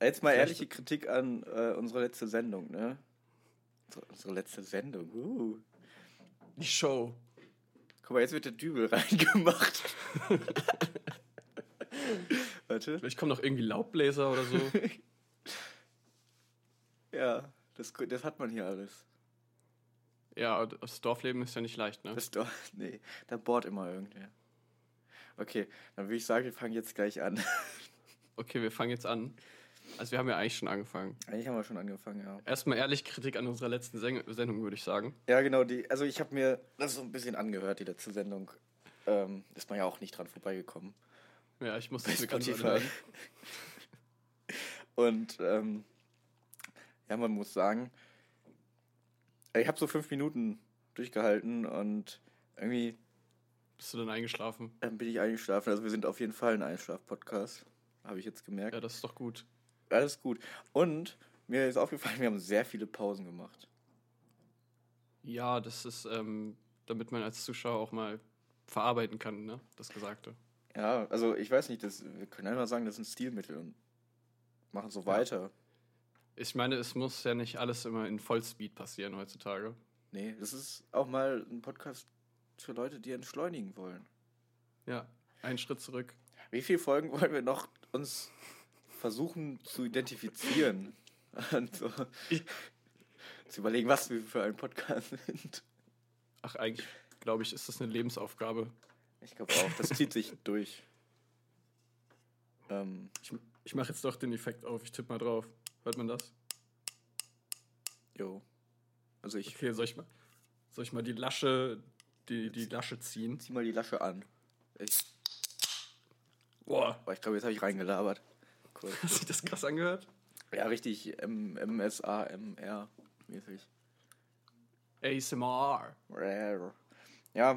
Jetzt mal ehrliche Kritik an äh, unsere letzte Sendung, ne? Unsere, letzte Sendung. Uh. Die Show. Guck mal, jetzt wird der Dübel reingemacht. Warte. Vielleicht kommen noch irgendwie Laubbläser oder so. Ja, das, das hat man hier alles. ja, das Dorfleben ist ja nicht leicht, ne? Das doch, nee, da bohrt immer irgendwer. Okay, dann würde ich sagen, wir fangen jetzt gleich an. Okay, wir fangen jetzt an. Also wir haben ja eigentlich schon angefangen. Eigentlich haben wir schon angefangen, ja. Erstmal ehrlich Kritik an unserer letzten Seng Sendung, würde ich sagen. Ja, genau, die, also ich habe mir das so ein bisschen angehört, die letzte Sendung. Ähm, ist man ja auch nicht dran vorbeigekommen. Ja, ich muss das mir ganz anhören. Und ähm, ja, man muss sagen, ich habe so fünf Minuten durchgehalten und irgendwie Bist du dann eingeschlafen? ähm, bin ich eingeschlafen. Also wir sind auf jeden Fall ein Einschlaf-Podcast, habe ich jetzt gemerkt. Ja, das ist doch gut. Alles gut. Und mir ist aufgefallen, wir haben sehr viele Pausen gemacht. Ja, das ist, ähm, damit man als Zuschauer auch mal verarbeiten kann, ne? Das Gesagte. Ja, also ich weiß nicht, das, wir können einfach sagen, das ist ein Stilmittel und machen so weiter. Ich meine, es muss ja nicht alles immer in Vollspeed passieren heutzutage. Nee, das ist auch mal ein Podcast für Leute, die entschleunigen wollen. Ja, einen Schritt zurück. Wie viele Folgen wollen wir noch uns versuchen zu identifizieren? Und so zu überlegen, was wir für ein Podcast sind. Ach, eigentlich, glaube ich, ist das eine Lebensaufgabe. Ich glaube auch, das zieht sich durch. Ähm, Ich, ich mache jetzt doch den Effekt auf. Ich tippe mal drauf. Hört man das? jo. Also ich Okay, soll ich mal, soll ich mal die Lasche, die, die Lasche ziehen? zieh mal die Lasche an. Ich, Boah, boah, ich glaube, jetzt habe ich reingelabert. Cool. hat sich das krass angehört? Ja, richtig M MSA, MR mäßig. ASMR. Ja.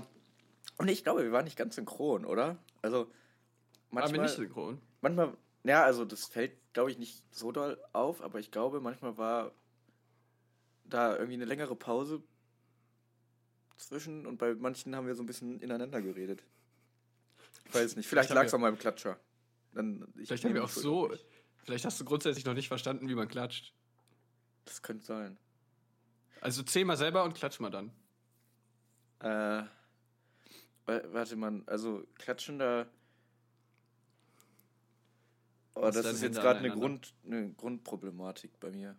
Und ich glaube, wir waren nicht ganz synchron, oder? Also Waren wir manchmal, nicht synchron? manchmal, ja, also das fällt, glaube ich, nicht so doll auf, aber ich glaube, manchmal war da irgendwie eine längere Pause zwischen und bei manchen haben wir so ein bisschen ineinander geredet. Ich weiß nicht, vielleicht lag es wir- an meinem Klatscher. Dann, ich Vielleicht haben wir auch so. Vielleicht hast du grundsätzlich noch nicht verstanden, wie man klatscht. Das könnte sein. Also zähl mal selber und klatsch mal dann. Äh, wa- warte mal, also klatschen da. Oh, das ist jetzt gerade eine. Grund, eine Grundproblematik bei mir.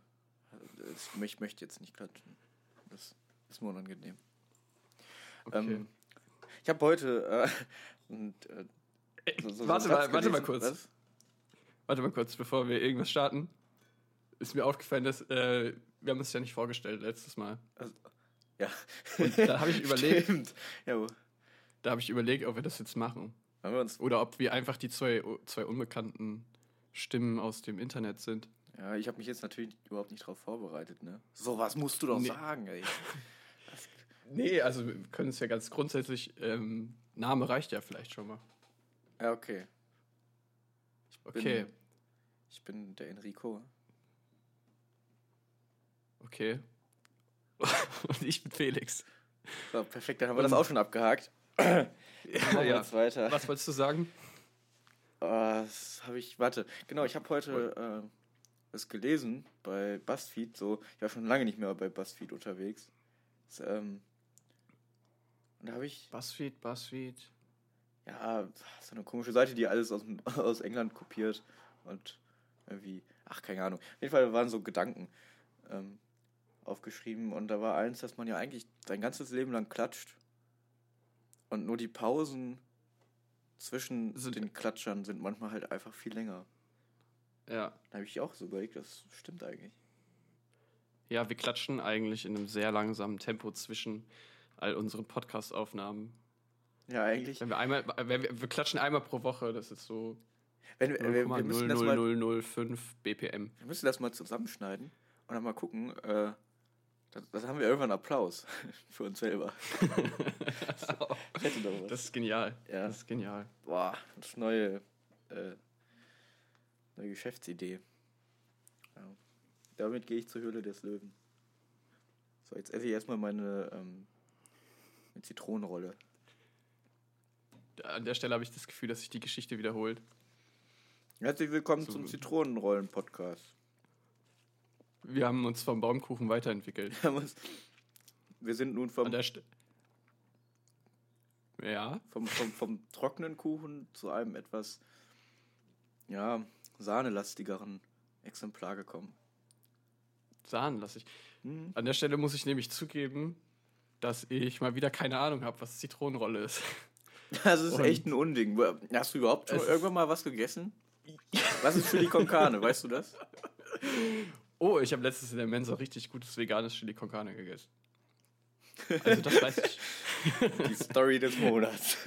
Ich möchte jetzt nicht klatschen. Das ist mir unangenehm. Okay. Ähm, ich habe heute. Äh, und, äh, so- so- warte mal, warte mal kurz. Was? Warte mal kurz, bevor wir irgendwas starten. Ist mir aufgefallen, dass äh, wir haben uns ja nicht vorgestellt letztes Mal. Also, ja. da hab ich überlegt- Stimmt. Ja, Da habe ich überlegt, ob wir das jetzt machen. Oder ob wir einfach die zwei, zwei unbekannten Stimmen aus dem Internet sind. Ja, ich habe mich jetzt natürlich überhaupt nicht drauf vorbereitet, ne? So was musst du doch Nee. sagen, ey. Nee, also wir können es ja ganz grundsätzlich, ähm, Name reicht ja vielleicht schon mal. Ja, okay. Okay, Ich bin der Enrico. okay. Und ich bin Felix. So, perfekt, dann haben wir das auch schon abgehakt. Ja, jetzt weiter. Was wolltest du sagen? Oh, das habe ich, warte, genau, ich habe heute äh, was gelesen bei BuzzFeed, so, ich war schon lange nicht mehr bei BuzzFeed unterwegs. Das, ähm, und da habe ich, Buzzfeed, Buzzfeed. Ja, so eine komische Seite, die alles aus, aus England kopiert und irgendwie, ach, keine Ahnung. Auf jeden Fall waren so Gedanken ähm, aufgeschrieben und da war eins, dass man ja eigentlich sein ganzes Leben lang klatscht und nur die Pausen zwischen Sind- den Klatschern sind manchmal halt einfach viel länger. Ja. Da habe ich auch so überlegt, das stimmt eigentlich. Ja, wir klatschen eigentlich in einem sehr langsamen Tempo zwischen all unseren Podcast-Aufnahmen. Ja, eigentlich. Wenn wir einmal, wenn wir, wir klatschen einmal pro Woche, das ist so Wenn wir, wir, wir, müssen das mal, 0,00005 BPM. wir müssen das mal zusammenschneiden und dann mal gucken. Äh, das, das haben wir irgendwann Applaus für uns selber. das. Das ist genial. Ja. Das ist genial. Boah, das ist neue, äh, neue Geschäftsidee. Ja. Damit gehe ich zur Höhle des Löwen. So, jetzt esse ich erstmal meine, ähm, Zitronenrolle. An der Stelle habe ich das Gefühl, dass sich die Geschichte wiederholt. Herzlich willkommen So- zum Zitronenrollen-Podcast. Wir haben uns vom Baumkuchen weiterentwickelt. Wir sind nun vom, ja, vom, vom, vom trockenen Kuchen zu einem etwas, ja, sahnelastigeren Exemplar gekommen. Sahnen lasse ich. Hm. An der Stelle muss ich nämlich zugeben, dass ich mal wieder keine Ahnung habe, was Zitronenrolle ist. Das ist Und- echt ein Unding. Hast du überhaupt schon irgendwann mal was gegessen? Was ist Chili con Carne, weißt du das? Oh, ich habe letztens in der Mensa richtig gutes veganes Chili con Carne gegessen. Also das weiß ich. Die Story des Monats.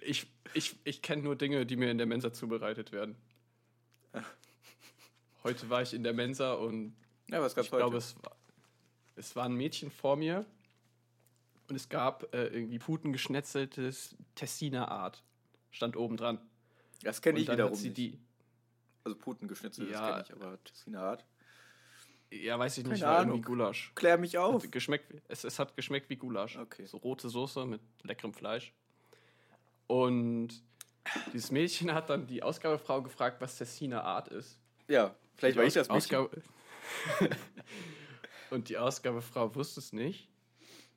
Ich, ich, ich kenne nur Dinge, die mir in der Mensa zubereitet werden. Heute war ich in der Mensa und Ja, was gab's ich heute? glaube, es war, es war ein Mädchen vor mir und es gab äh, irgendwie putengeschnetzeltes Tessiner Art. Stand oben dran. das kenne ich wiederum sie nicht. die, Also Puten geschnitzelt, Ja. kenne ich, aber Tessiner Art. ja, weiß ich nicht, Keine war Ahnung. irgendwie Gulasch. Klär mich auf. Hat geschmeckt, es, es hat geschmeckt wie Gulasch. Okay. So rote Soße mit leckerem Fleisch. Und dieses Mädchen hat dann die Ausgabefrau gefragt, was Tessiner Art ist. Ja, vielleicht war Die ich das Mädchen. Ausgabe Und die Ausgabefrau wusste es nicht.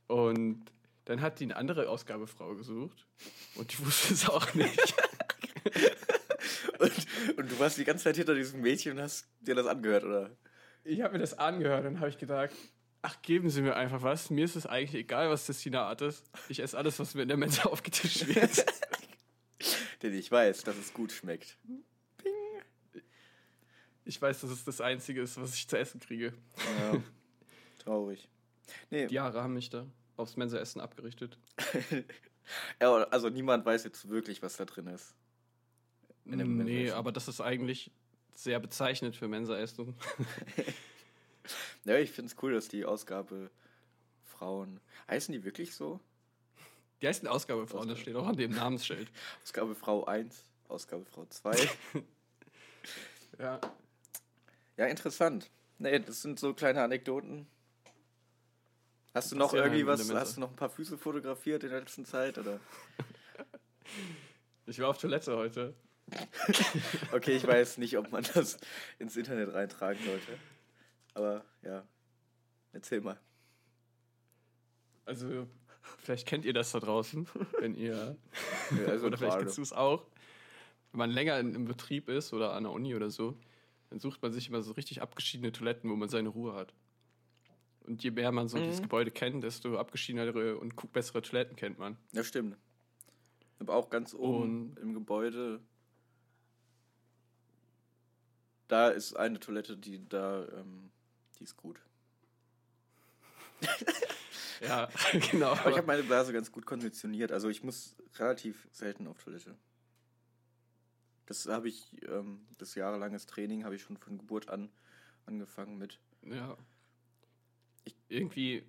Und dann hat die eine andere Ausgabefrau gesucht. Und die wusste es auch nicht. Und, und du warst die ganze Zeit hinter diesem Mädchen und hast dir das angehört, oder? Ich habe mir das angehört und habe ich gedacht, ach, geben Sie mir einfach was. Mir ist es eigentlich egal, was Tessiner Art ist. Ich esse alles, was mir in der Mensa aufgetischt wird. Denn ich weiß, dass es gut schmeckt. Ich weiß, dass es das Einzige ist, was ich zu essen kriege. Ja. Traurig. Nee, Die Jahre haben mich da aufs Mensa-Essen abgerichtet. ja, also niemand weiß jetzt wirklich, was da drin ist. Nee, aber das ist eigentlich sehr bezeichnend für Mensa-Essen. Ja, ich finde es cool, dass die Ausgabe Frauen. Heißen die wirklich so? Die heißen Ausgabefrauen, das steht auch an dem Namensschild. Ausgabe Frau 1, Ausgabe Frau 2. Ja. ja, interessant. Nee, das sind so kleine Anekdoten. Hast du noch irgendwie in was, hast du noch ein paar Füße fotografiert in der letzten Zeit? Oder? Ich war auf Toilette heute. Okay, ich weiß nicht, ob man das ins Internet reintragen sollte. Aber ja, erzähl mal. Also, vielleicht kennt ihr das da draußen, wenn ihr. Ja, also oder vielleicht kennst du es auch. Wenn man länger in, im Betrieb ist oder an der Uni oder so, dann sucht man sich immer so richtig abgeschiedene Toiletten, wo man seine Ruhe hat. Und je mehr man so Mhm. dieses Gebäude kennt, desto abgeschiedenere und bessere Toiletten kennt man. Ja, stimmt. Aber auch ganz oben Und- im Gebäude. Da ist eine Toilette, die da, ähm, die ist gut. Ja, genau. Aber ich habe meine Blase ganz gut konditioniert. Also ich muss relativ selten auf Toilette. Das habe ich, ähm, das jahrelanges Training habe ich schon von Geburt an angefangen mit. Ja. Irgendwie,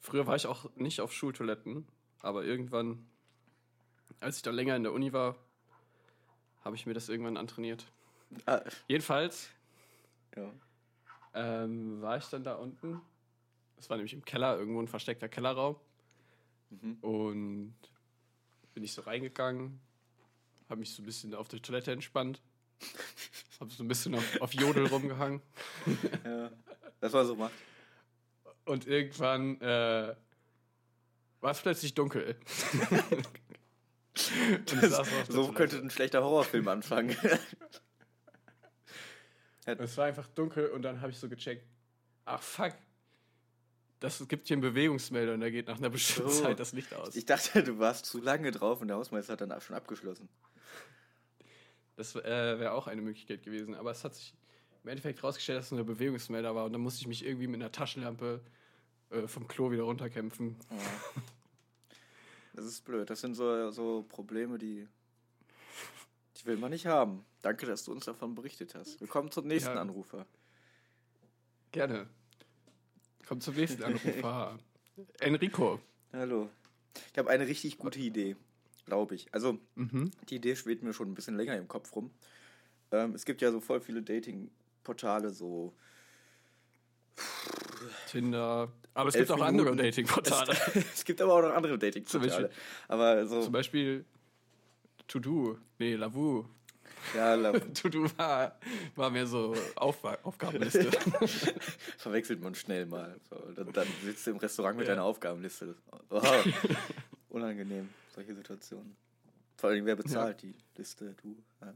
früher war ich auch nicht auf Schultoiletten, aber irgendwann, als ich dann länger in der Uni war, habe ich mir das irgendwann antrainiert. Ah, Jedenfalls ja. ähm, war ich dann da unten. Das war nämlich im Keller, irgendwo ein versteckter Kellerraum. Mhm. Und bin ich so reingegangen, habe mich so ein bisschen auf der Toilette entspannt, habe so ein bisschen auf, auf Jodel rumgehangen. ja. Das war so macht. Und irgendwann äh, war es plötzlich dunkel. Der So könnte ein schlechter Horrorfilm anfangen. Es war einfach dunkel und dann habe ich so gecheckt, ach fuck, das gibt hier einen Bewegungsmelder und da geht nach einer bestimmten So. Zeit das Licht aus. Ich dachte, du warst zu lange drauf und der Hausmeister hat dann schon abgeschlossen. Das äh, wäre auch eine Möglichkeit gewesen, aber es hat sich im Endeffekt rausgestellt, dass es nur der Bewegungsmelder war und dann musste ich mich irgendwie mit einer Taschenlampe äh, vom Klo wieder runterkämpfen. Oh. Das ist blöd. Das sind so, so Probleme, die, die will man nicht haben. Danke, dass du uns davon berichtet hast. Willkommen zum nächsten Ja. Anrufer. Gerne. Kommt zum nächsten Anrufer. Enrico. Hallo. Ich habe eine richtig gute Idee, glaube ich. Also, Mhm. die Idee schwebt mir schon ein bisschen länger im Kopf rum. Ähm, es gibt ja so voll viele Dating-Portale, so. Tinder. Aber es gibt auch andere Minuten. Dating-Portale. es gibt aber auch noch andere Dating-Portale. Aber so. Zum Beispiel To Do. Nee, Lavu. Ja, la- Du, du war, war mehr so Auf Aufgabenliste. verwechselt man schnell mal. So, dann, dann sitzt du im Restaurant mit Ja. deiner Aufgabenliste. Oh, unangenehm, solche Situationen. Vor allem, wer bezahlt die Liste? Du. Ja.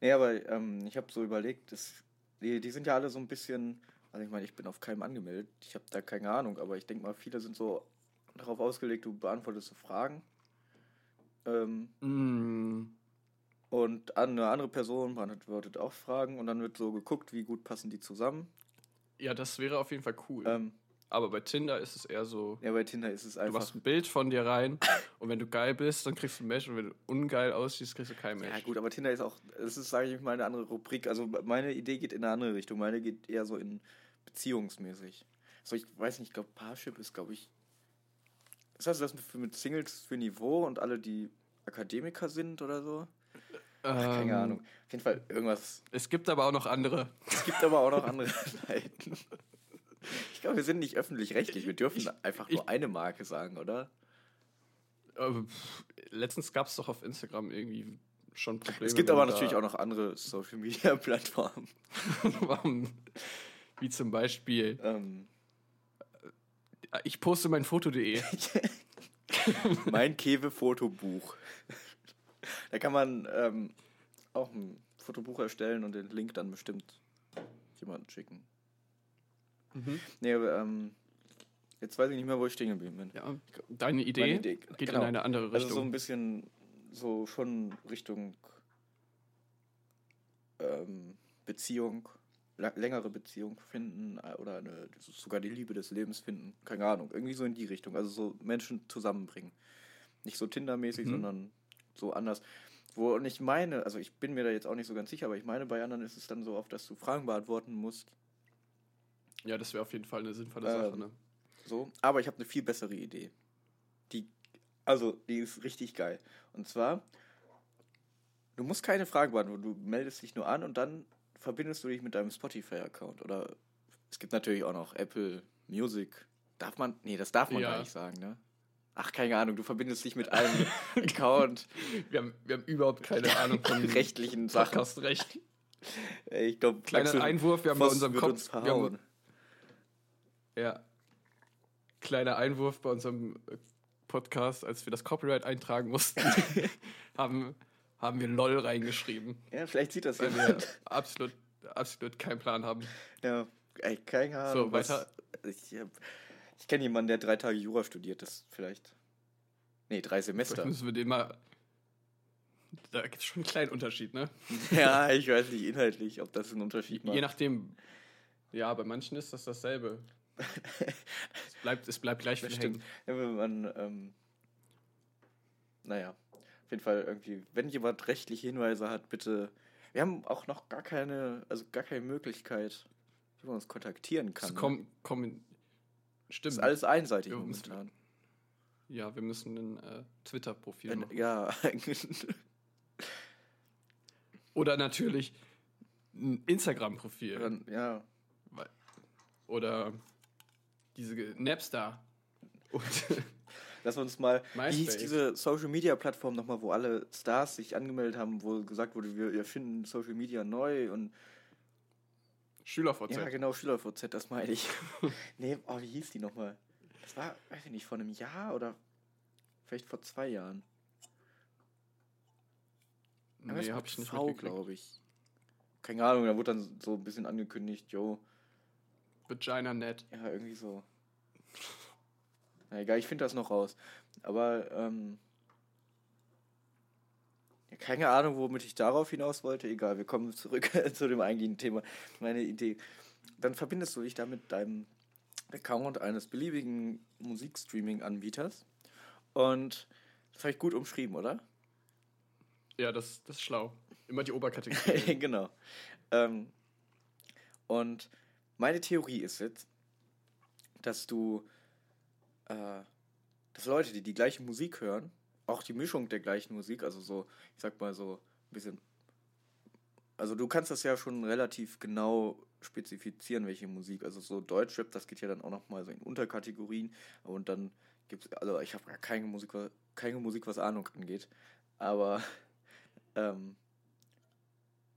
Nee, aber ähm, ich habe so überlegt, das, die, die sind ja alle so ein bisschen, also ich meine, ich bin auf keinem angemeldet, ich habe da keine Ahnung, aber ich denke mal, viele sind so darauf ausgelegt, du beantwortest so Fragen. Ähm, Mm, und eine andere Person beantwortet auch Fragen und dann wird so geguckt, wie gut passen die zusammen. ja, das wäre auf jeden Fall cool. Ähm, Aber bei Tinder ist es eher so, ja, bei Tinder ist es du einfach. machst ein Bild von dir rein und wenn du geil bist, dann kriegst du ein Match und wenn du ungeil aussiehst, kriegst du kein Match. Ja, gut, aber Tinder ist auch, es ist, sage ich mal, eine andere Rubrik. Also meine Idee geht in eine andere Richtung. Meine geht eher so in beziehungsmäßig. So, ich weiß nicht, ich glaube, Parship ist, glaube ich. Das das für, mit Singles für Niveau und alle, die Akademiker sind oder so? Ach, keine Ähm, Ahnung. Auf jeden Fall irgendwas. Es gibt aber auch noch andere. Es gibt aber auch noch andere Seiten. Ich glaube, wir sind nicht öffentlich-rechtlich. Wir dürfen einfach nur ich- eine Marke sagen, oder? Letztens gab es doch auf Instagram irgendwie schon Probleme. Es gibt aber natürlich auch noch andere Social-Media-Plattformen. Wie zum Beispiel, Ähm, ich poste mein Foto.de. mein Kewe-Fotobuch. Da kann man ähm, auch ein Fotobuch erstellen und den Link dann bestimmt jemandem schicken. Mhm. Nee, aber, ähm, jetzt weiß ich nicht mehr, wo ich stehen geblieben bin. Ja, deine Idee, Meine Idee, geht genau. in eine andere Also Richtung. so ein bisschen, so schon Richtung ähm, Beziehung, längere Beziehung finden äh, oder eine, sogar die Liebe des Lebens finden. Keine Ahnung, irgendwie so in die Richtung. Also so Menschen zusammenbringen. Nicht so Tinder-mäßig, Mhm. sondern so anders. Wo und ich meine, also ich bin mir da jetzt auch nicht so ganz sicher, aber ich meine, bei anderen ist es dann so oft, dass du Fragen beantworten musst. Ja, das wäre auf jeden Fall eine sinnvolle Ähm, Sache. Ne? So, aber ich habe eine viel bessere Idee. Die, also, die ist richtig geil. Und zwar, du musst keine Fragen beantworten, du meldest dich nur an und dann verbindest du dich mit deinem Spotify-Account. Oder es gibt natürlich auch noch Apple Music. Darf man? Nee, das darf man Ja. gar nicht sagen, ne? Ach, keine Ahnung, du verbindest dich mit einem Account, Wir haben, wir haben überhaupt keine Ahnung von rechtlichen Sachen. Podcastrecht. Ich glaube, Kleiner Einwurf, wir haben bei unserem Kopf. uns wir haben, ja. Kleiner Einwurf bei unserem äh, Podcast, als wir das Copyright eintragen mussten, haben, haben wir LOL reingeschrieben. Ja, vielleicht sieht das jemand. absolut, absolut keinen Plan haben. Ja, ey, keine Ahnung. So, was- weiter. Ich, hab- ich kenne jemanden, der drei Tage Jura studiert, das vielleicht. Nee, drei Vielleicht Semester. müssen wir den mal. Da gibt es schon einen kleinen Unterschied, ne? ja, ich weiß nicht inhaltlich, ob das einen Unterschied macht. Je nachdem. Ja, bei manchen ist das dasselbe. es, bleibt, es bleibt gleich viel hängen. Ja, wenn man, ähm, naja, auf jeden Fall irgendwie, wenn jemand rechtliche Hinweise hat, bitte. Wir haben auch noch gar keine, also gar keine Möglichkeit, wie man uns kontaktieren kann. Es ne? kommen, Das stimmt. ist alles einseitig Wir müssen- momentan. Ja, wir müssen ein äh, Twitter-Profil machen. Ja, Oder natürlich ein Instagram-Profil. ja. Oder diese Napstar. Und Lass uns mal. Wie hieß MySpace. diese Social Media Plattform nochmal, wo alle Stars sich angemeldet haben, wo gesagt wurde, wir erfinden Social Media neu und. SchülerVZ. Ja, genau, SchülerVZ, das meine ich. nee, oh, wie hieß die nochmal? Das war, weiß ich nicht, vor einem Jahr oder vielleicht vor zwei Jahren. Nee, mit hab ich nicht V, glaube ich. Keine Ahnung, da wurde dann so ein bisschen angekündigt, jo, Vagina Net. ja, irgendwie so. Na egal, ich finde das noch raus. Aber, ähm. Ja, keine Ahnung, womit ich darauf hinaus wollte. Egal, wir kommen zurück zu dem eigentlichen Thema. Meine Idee. Dann verbindest du dich da mit deinem Account eines beliebigen Musikstreaming-Anbieters. Und das habe ich gut umschrieben, oder? Ja, das, das ist schlau. Immer die Oberkategorie. genau. Ähm, und meine Theorie ist jetzt, dass du, äh, dass Leute, die die gleiche Musik hören, auch die Mischung der gleichen Musik, also so, ich sag mal so ein bisschen, also du kannst das ja schon relativ genau spezifizieren, welche Musik, also so Deutschrap, das geht ja dann auch nochmal so in Unterkategorien und dann gibt's, also ich habe gar keine Musik, keine Musik, was Ahnung angeht, aber ähm,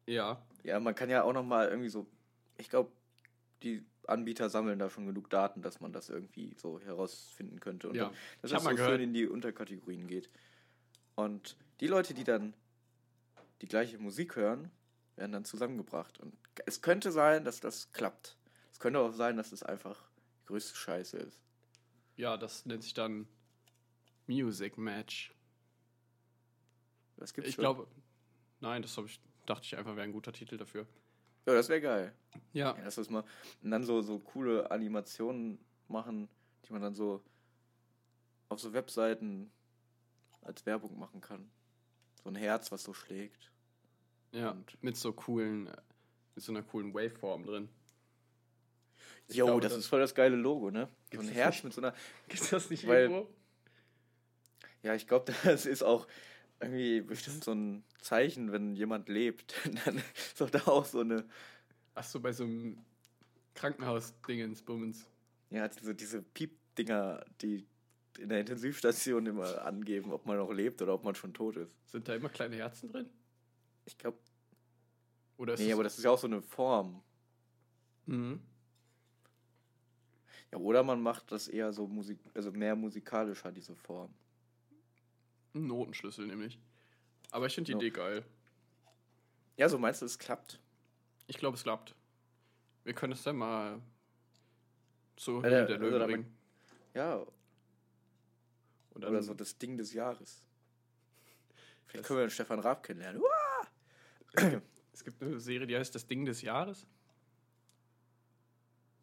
Ja. Ja, man kann ja auch noch mal irgendwie so, ich glaube, die Anbieter sammeln da schon genug Daten, dass man das irgendwie so herausfinden könnte. Und Ja. dann, dass mal so gehört- schön in die Unterkategorien geht. Und die Leute, die dann die gleiche Musik hören, werden dann zusammengebracht. Und es könnte sein, dass das klappt. Es könnte auch sein, dass es einfach die größte Scheiße ist. Ja, das nennt sich dann Music Match. Das gibt's Ich schon. glaube, nein, das ich, dachte ich einfach wäre ein guter Titel dafür. Ja, das wäre geil. Ja. Ja, lass das mal. Und dann so, so coole Animationen machen, die man dann so auf so Webseiten als Werbung machen kann. So ein Herz, was so schlägt. Ja, Und- mit so coolen, mit so einer coolen Waveform drin. Ich Jo, glaube, das das- ist voll das geile Logo, ne? So ein Herz nicht? mit so einer. Gibt das nicht Weil- irgendwo? Ja, ich glaube, das ist auch irgendwie bestimmt so ein Zeichen, wenn jemand lebt. Dann ist doch da auch so eine. Ach so, bei so einem Krankenhaus-Dingens, Bummens. Ja, diese, diese Piep-Dinger, die in der Intensivstation immer angeben, ob man noch lebt oder ob man schon tot ist. Sind da immer kleine Herzen drin? Ich glaube. Oder ist Nee, aber das ist ja auch so eine Form. Mhm. Ja, oder man macht das eher so Musik, also mehr musikalischer, diese Form. Ein Notenschlüssel nämlich. Aber ich finde die Ja. Idee geil. Ja, so meinst du, es klappt? Ich glaube, es klappt. Wir können es dann mal Ja, Höhle der- der also Löwen bringen. Ja, Und dann, oder so das Ding des Jahres. Vielleicht können wir den Stefan Raab kennenlernen. Es gibt eine Serie, die heißt Das Ding des Jahres.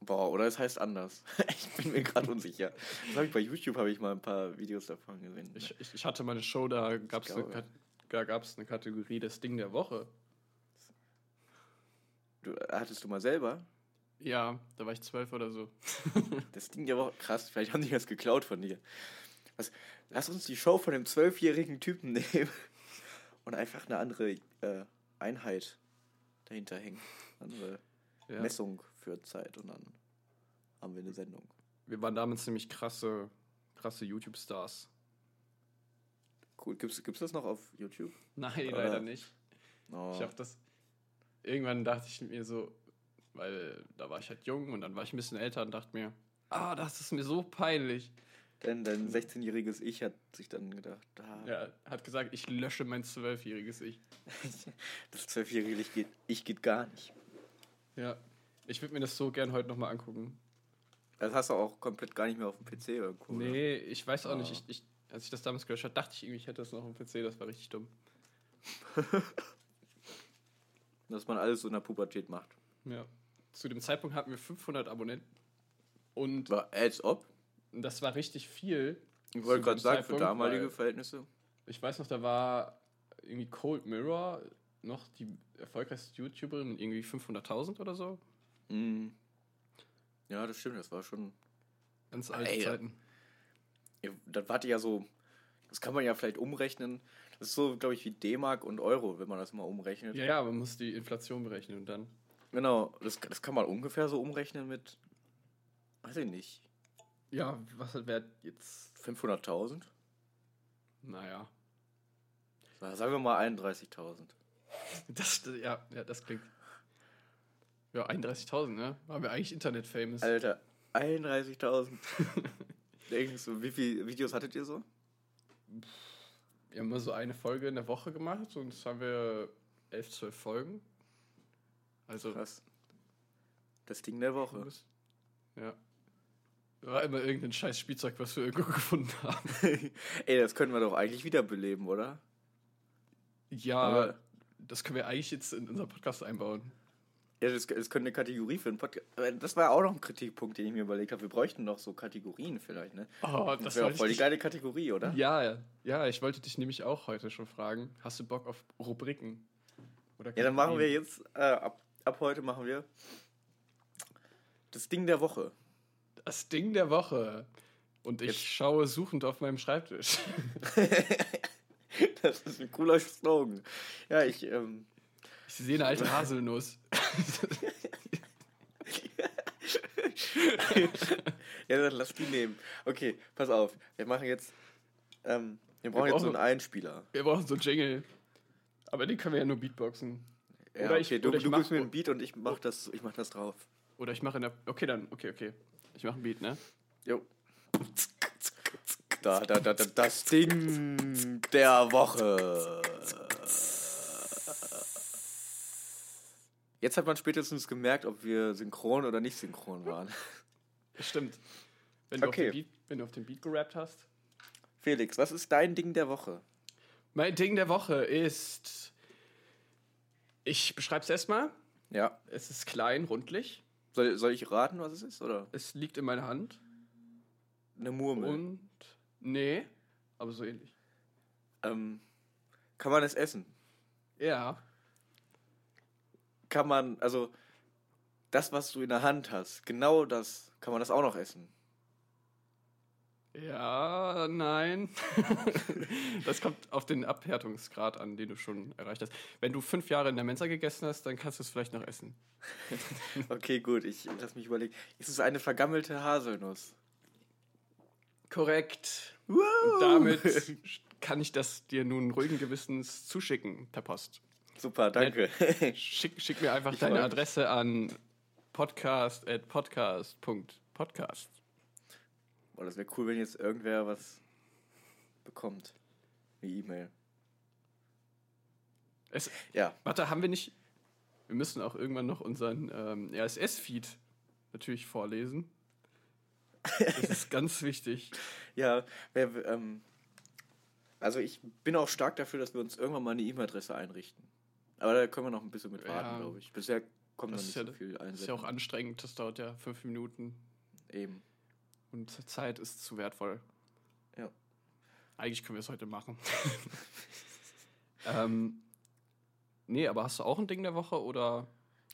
Boah, oder es heißt anders. ich bin mir gerade unsicher. Das habe ich bei YouTube habe ich mal ein paar Videos davon gesehen. Ich, ich, ich hatte mal eine Show, da gab es eine, da gab's eine Kategorie Das Ding der Woche. du, hattest du mal selber Ja, da war ich zwölf oder so. das Ding der Woche? Krass, vielleicht haben die das geklaut von dir. Was, lass uns die Show von dem zwölfjährigen Typen nehmen und einfach eine andere äh, Einheit dahinter hängen. Andere Ja. Messung für Zeit und dann haben wir eine Sendung. Wir waren damals nämlich krasse, krasse YouTube-Stars. Cool. Gibt's, gibt's das noch auf YouTube? Nein, Oder- leider nicht. Oh. Ich habe das. Irgendwann dachte ich mir so, weil da war ich halt jung und dann war ich ein bisschen älter und dachte mir, ah, das ist mir so peinlich. Denn dein 16-jähriges Ich hat sich dann gedacht, ah, Er hat gesagt, ich lösche mein zwölfjähriges Ich. das zwölfjährige Ich geht, ich geht gar nicht. Ja. Ich würde mir das so gern heute nochmal angucken. Das hast du auch komplett gar nicht mehr auf dem PC oder? Nee, ich weiß auch nicht. Ah. Ich, ich, als ich das damals gelöscht habe, dachte ich irgendwie, ich hätte das noch am PC. Das war richtig dumm. Dass man alles so in der Pubertät macht. Ja. Zu dem Zeitpunkt hatten wir 500 Abonnenten. Und War als ob. das war richtig viel. Ich wollte dem gerade sagen, für Zeitpunkt, damalige weil- Verhältnisse. Ich weiß noch, da war irgendwie Cold Mirror noch die erfolgreichste YouTuberin mit irgendwie 500.000 oder so. Mhm. Ja, das stimmt, das war schon. Ganz alte Ey, Zeiten. Ja, Das warte ja so. Das kann man ja vielleicht umrechnen. Das ist so, glaube ich, wie D-Mark und Euro, wenn man das mal umrechnet. Ja, ja, man muss die Inflation berechnen und dann. Genau, das, das kann man ungefähr so umrechnen mit. Weiß ich nicht. Ja, was wäre jetzt. 500.000? Naja. Sa- Sagen wir mal 31.000. Das, das- ja, ja, das klingt. Ja, 31.000, ne? Waren wir eigentlich Internet-famous? Alter, 31.000. Denkst du, wie viele Videos hattet ihr so? Wir haben mal so eine Folge in der Woche gemacht und das haben wir 11, 12 Folgen. Also. Krass. Das Ding der Woche. Ja. War immer irgendein scheiß Spielzeug, was wir irgendwo gefunden haben. Ey, das können wir doch eigentlich wiederbeleben, oder? Ja, Aber- das können wir eigentlich jetzt in unser Podcast einbauen. Ja, das, das könnte eine Kategorie für einen Podcast. Das war auch noch ein Kritikpunkt, den ich mir überlegt habe. Wir bräuchten noch so Kategorien vielleicht, ne? Oh, Das wäre auch voll die geile Kategorie, oder? Ja, ja, ich wollte dich nämlich auch heute schon fragen. Hast du Bock auf Rubriken? Oder Ja, dann machen wir jetzt, äh, ab, ab heute machen wir das Ding der Woche. das Ding der Woche. Und ich Jetzt- schaue suchend auf meinem Schreibtisch. Das ist ein cooler Slogan. Ja, ich, ähm, Ich sehe eine alte Haselnuss. ja, dann lass die nehmen. Okay, pass auf. Wir machen jetzt, ähm, wir brauchen Wir jetzt so brauchen- einen Einspieler. Wir brauchen so einen Jingle. Aber den können wir ja nur Beatboxen. Ja, Oder ich- okay, du, oder ich du mach- gibst mir ein Beat und ich mach das, ich mach das drauf. Oder ich mache in der. Okay, dann. Okay, okay. Ich mache ein Beat, ne? Jo. Da, da, da, da, das Ding der Woche. Jetzt hat man spätestens gemerkt, ob wir synchron oder nicht synchron waren. Stimmt. Wenn du, Okay. auf, den Beat, wenn du auf den Beat gerappt hast. Felix, was ist dein Ding der Woche? Mein Ding der Woche ist. Ich beschreibe es erstmal. Ja. Es ist klein, rundlich. Soll, soll ich raten, was es ist? Oder Es liegt in meiner Hand. eine Murmel? Und. Nee, aber so ähnlich. Ähm, kann man es essen? Ja. Kann man, also das, was du in der Hand hast, genau das, kann man das auch noch essen? Ja, nein. das kommt auf den Abhärtungsgrad an, den du schon erreicht hast. Wenn du fünf Jahre in der Mensa gegessen hast, dann kannst du es vielleicht noch essen. Okay, gut, ich lass mich überlegen. Ist es eine vergammelte Haselnuss? Korrekt. Und damit kann ich das dir nun ruhigen Gewissens zuschicken per Post. Super, danke. Schick, schick mir einfach Ich deine. Adresse an podcast.podcast.podcast. Boah, das wäre cool, wenn jetzt irgendwer was bekommt. Eine E-Mail. Es, Ja, warte, haben wir nicht. Wir müssen auch irgendwann noch unseren ähm, RSS-Feed natürlich vorlesen. Das ist ganz wichtig. ja. Wer, ähm, also ich bin auch stark dafür, dass wir uns irgendwann mal eine E-Mail-Adresse einrichten. Aber da können wir noch ein bisschen mit warten, Ja. glaube ich. Bisher kommt noch Das nicht ja, so viel das Einsatz. ist ja auch anstrengend, das dauert ja fünf Minuten Eben. und Zeit ist zu wertvoll. Ja. Eigentlich können wir es heute machen. ähm, nee, aber hast du auch ein Ding der Woche oder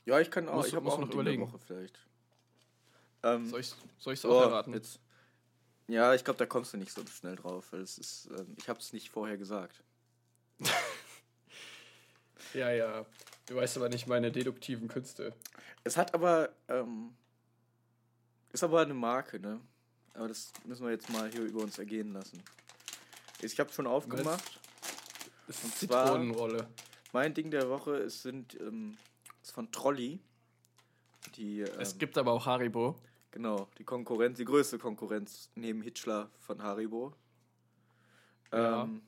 Ja, ich kann auch. Musst ich habe auch du ein noch Ding der überlegen. Woche vielleicht. Ähm, soll ich es auch oh, erraten? jetzt. Ja, ich glaube, da kommst du nicht so schnell drauf, weil es ist, ähm, ich habe es nicht vorher gesagt. Ja, ja. Du weißt aber nicht meine deduktiven Künste. Es hat aber, ähm, ist aber eine Marke, ne? Aber das müssen wir jetzt mal hier über uns ergehen lassen. Ich habe schon aufgemacht. Das ist Zitronenrolle. Mein Ding der Woche ist, sind, ähm, ist von Trolley. Die, ähm, Es gibt aber auch Haribo. Genau, die Konkurrenz, die größte Konkurrenz neben Hitchler von Haribo. Ja. Ähm,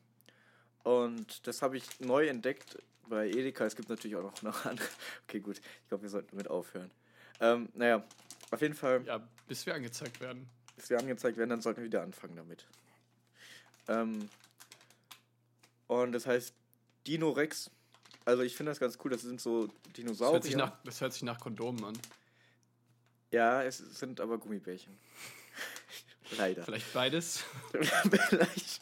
und das habe ich neu entdeckt bei Edeka. Es gibt natürlich auch noch, noch andere. Okay, gut. Ich glaube, wir sollten damit aufhören. Ähm, naja, auf jeden Fall, Ja, bis wir angezeigt werden. bis wir angezeigt werden, dann sollten wir wieder anfangen damit. Ähm, und das heißt Dino Rex. Also ich finde das ganz cool. Das sind so Das Dinosaurier. hört, sich nach, das hört sich nach Kondomen an. ja, es sind aber Gummibärchen. Leider. Vielleicht beides. vielleicht,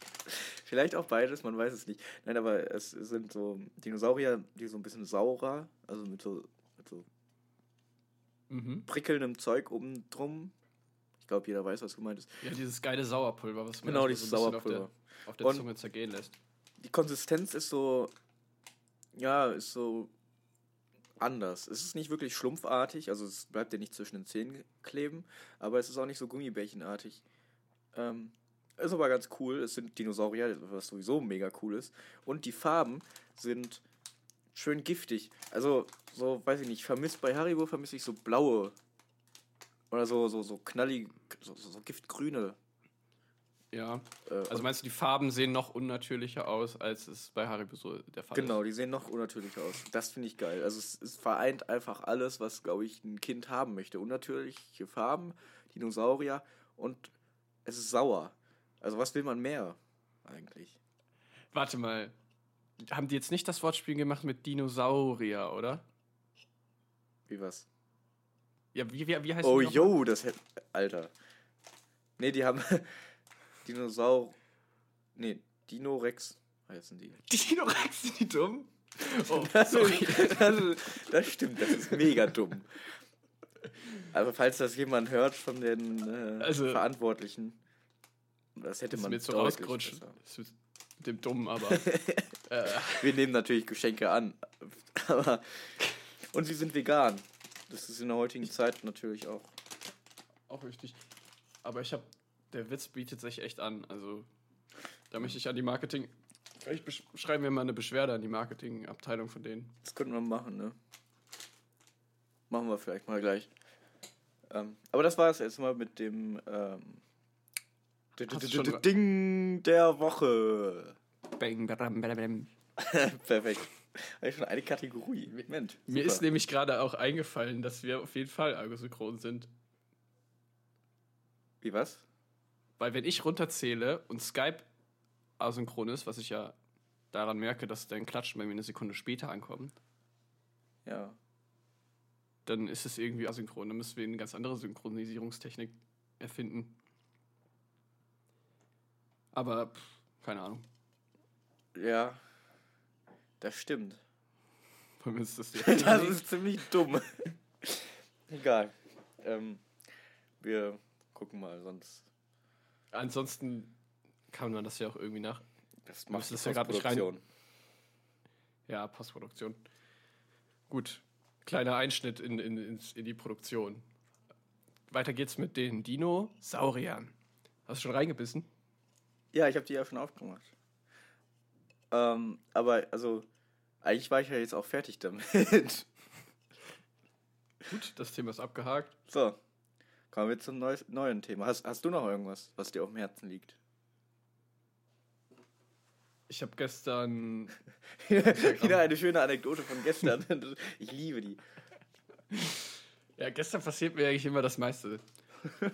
vielleicht auch beides, man weiß es nicht. Nein, aber es sind so Dinosaurier, die so ein bisschen saurer, also mit so, mit so Mhm. prickelndem Zeug oben drum. Ich glaube, jeder weiß, was gemeint ist. Ja, dieses geile Sauerpulver, was man Genau, dieses so Sauerpulver. auf der, auf der Zunge zergehen lässt. Die Konsistenz ist so, ja, ist so anders. Es ist nicht wirklich schlumpfartig, also es bleibt ja nicht zwischen den Zähnen kleben, aber es ist auch nicht so gummibärchenartig. Ähm, ist aber ganz cool. Es sind Dinosaurier, was sowieso mega cool ist. Und die Farben sind schön giftig. Also, so, weiß ich nicht, vermisst bei Haribo vermisse ich so blaue oder so, so, so knallig, so, so, so giftgrüne. Ja. Äh, Also meinst du, die Farben sehen noch unnatürlicher aus, als es bei Haribo so der Fall Genau, ist? die sehen noch unnatürlicher aus. Das finde ich geil. Also es, es vereint einfach alles, was, glaube ich, ein Kind haben möchte. Unnatürliche Farben, Dinosaurier und es ist sauer. Also was will man mehr eigentlich? Warte mal. Haben die jetzt nicht das Wortspiel gemacht mit Dinosaurier, oder? Wie was? Ja, wie, wie, wie heißt Oh, yo, das hätte... Alter. Nee, die haben Dinosaur... Nee, Dinorex heißen die. Dinorex sind die dumm? Oh, Das, sorry. das, das stimmt, das ist mega dumm. Also falls das jemand hört von den äh, Also- Verantwortlichen, das hätte ist man mir jetzt so rausgerutscht. Das mit dem Dummen, aber. äh, Wir nehmen natürlich Geschenke an, aber und sie sind vegan. Das ist in der heutigen Zeit natürlich auch. auch wichtig. Aber ich habe. Der Witz bietet sich echt an. Also, da möchte ich an die Marketing. Vielleicht schreiben wir mal eine Beschwerde an die Marketingabteilung von denen. Das könnten wir machen, ne? machen wir vielleicht mal gleich. Ähm, aber das war es jetzt mal mit dem ähm, Ding der Woche. Bang, badam, badam. Perfekt. Habe ich schon eine Kategorie. Mensch. Mir super. ist nämlich gerade auch eingefallen, dass wir auf jeden Fall algosynchron sind. Wie was? Weil wenn ich runterzähle und Skype asynchron ist, was ich ja daran merke, dass dein Klatschen bei mir eine Sekunde später ankommt, Ja. dann ist es irgendwie asynchron. Dann müssen wir eine ganz andere Synchronisierungstechnik erfinden. Aber pff, keine Ahnung. Ja. Das stimmt. Wollen wir uns das Das ist ziemlich dumm. Egal. Ähm, wir gucken mal, sonst. Ansonsten kann man das ja auch irgendwie nach. Das macht die Postproduktion. Ja, Postproduktion. Gut. Kleiner Einschnitt in, in, ins- in die Produktion. Weiter geht's mit den Dinosauriern. Hast du schon reingebissen? Ja, ich habe die ja schon aufgemacht. Ähm, aber also, eigentlich war ich ja jetzt auch fertig damit. Gut, das Thema ist abgehakt. so, kommen wir zum neues, neuen Thema. Hast, hast du noch irgendwas, was dir auf dem Herzen liegt? Ich habe gestern. Wieder eine schöne Anekdote von gestern. Ich liebe die. Ja, gestern passiert mir eigentlich immer das meiste.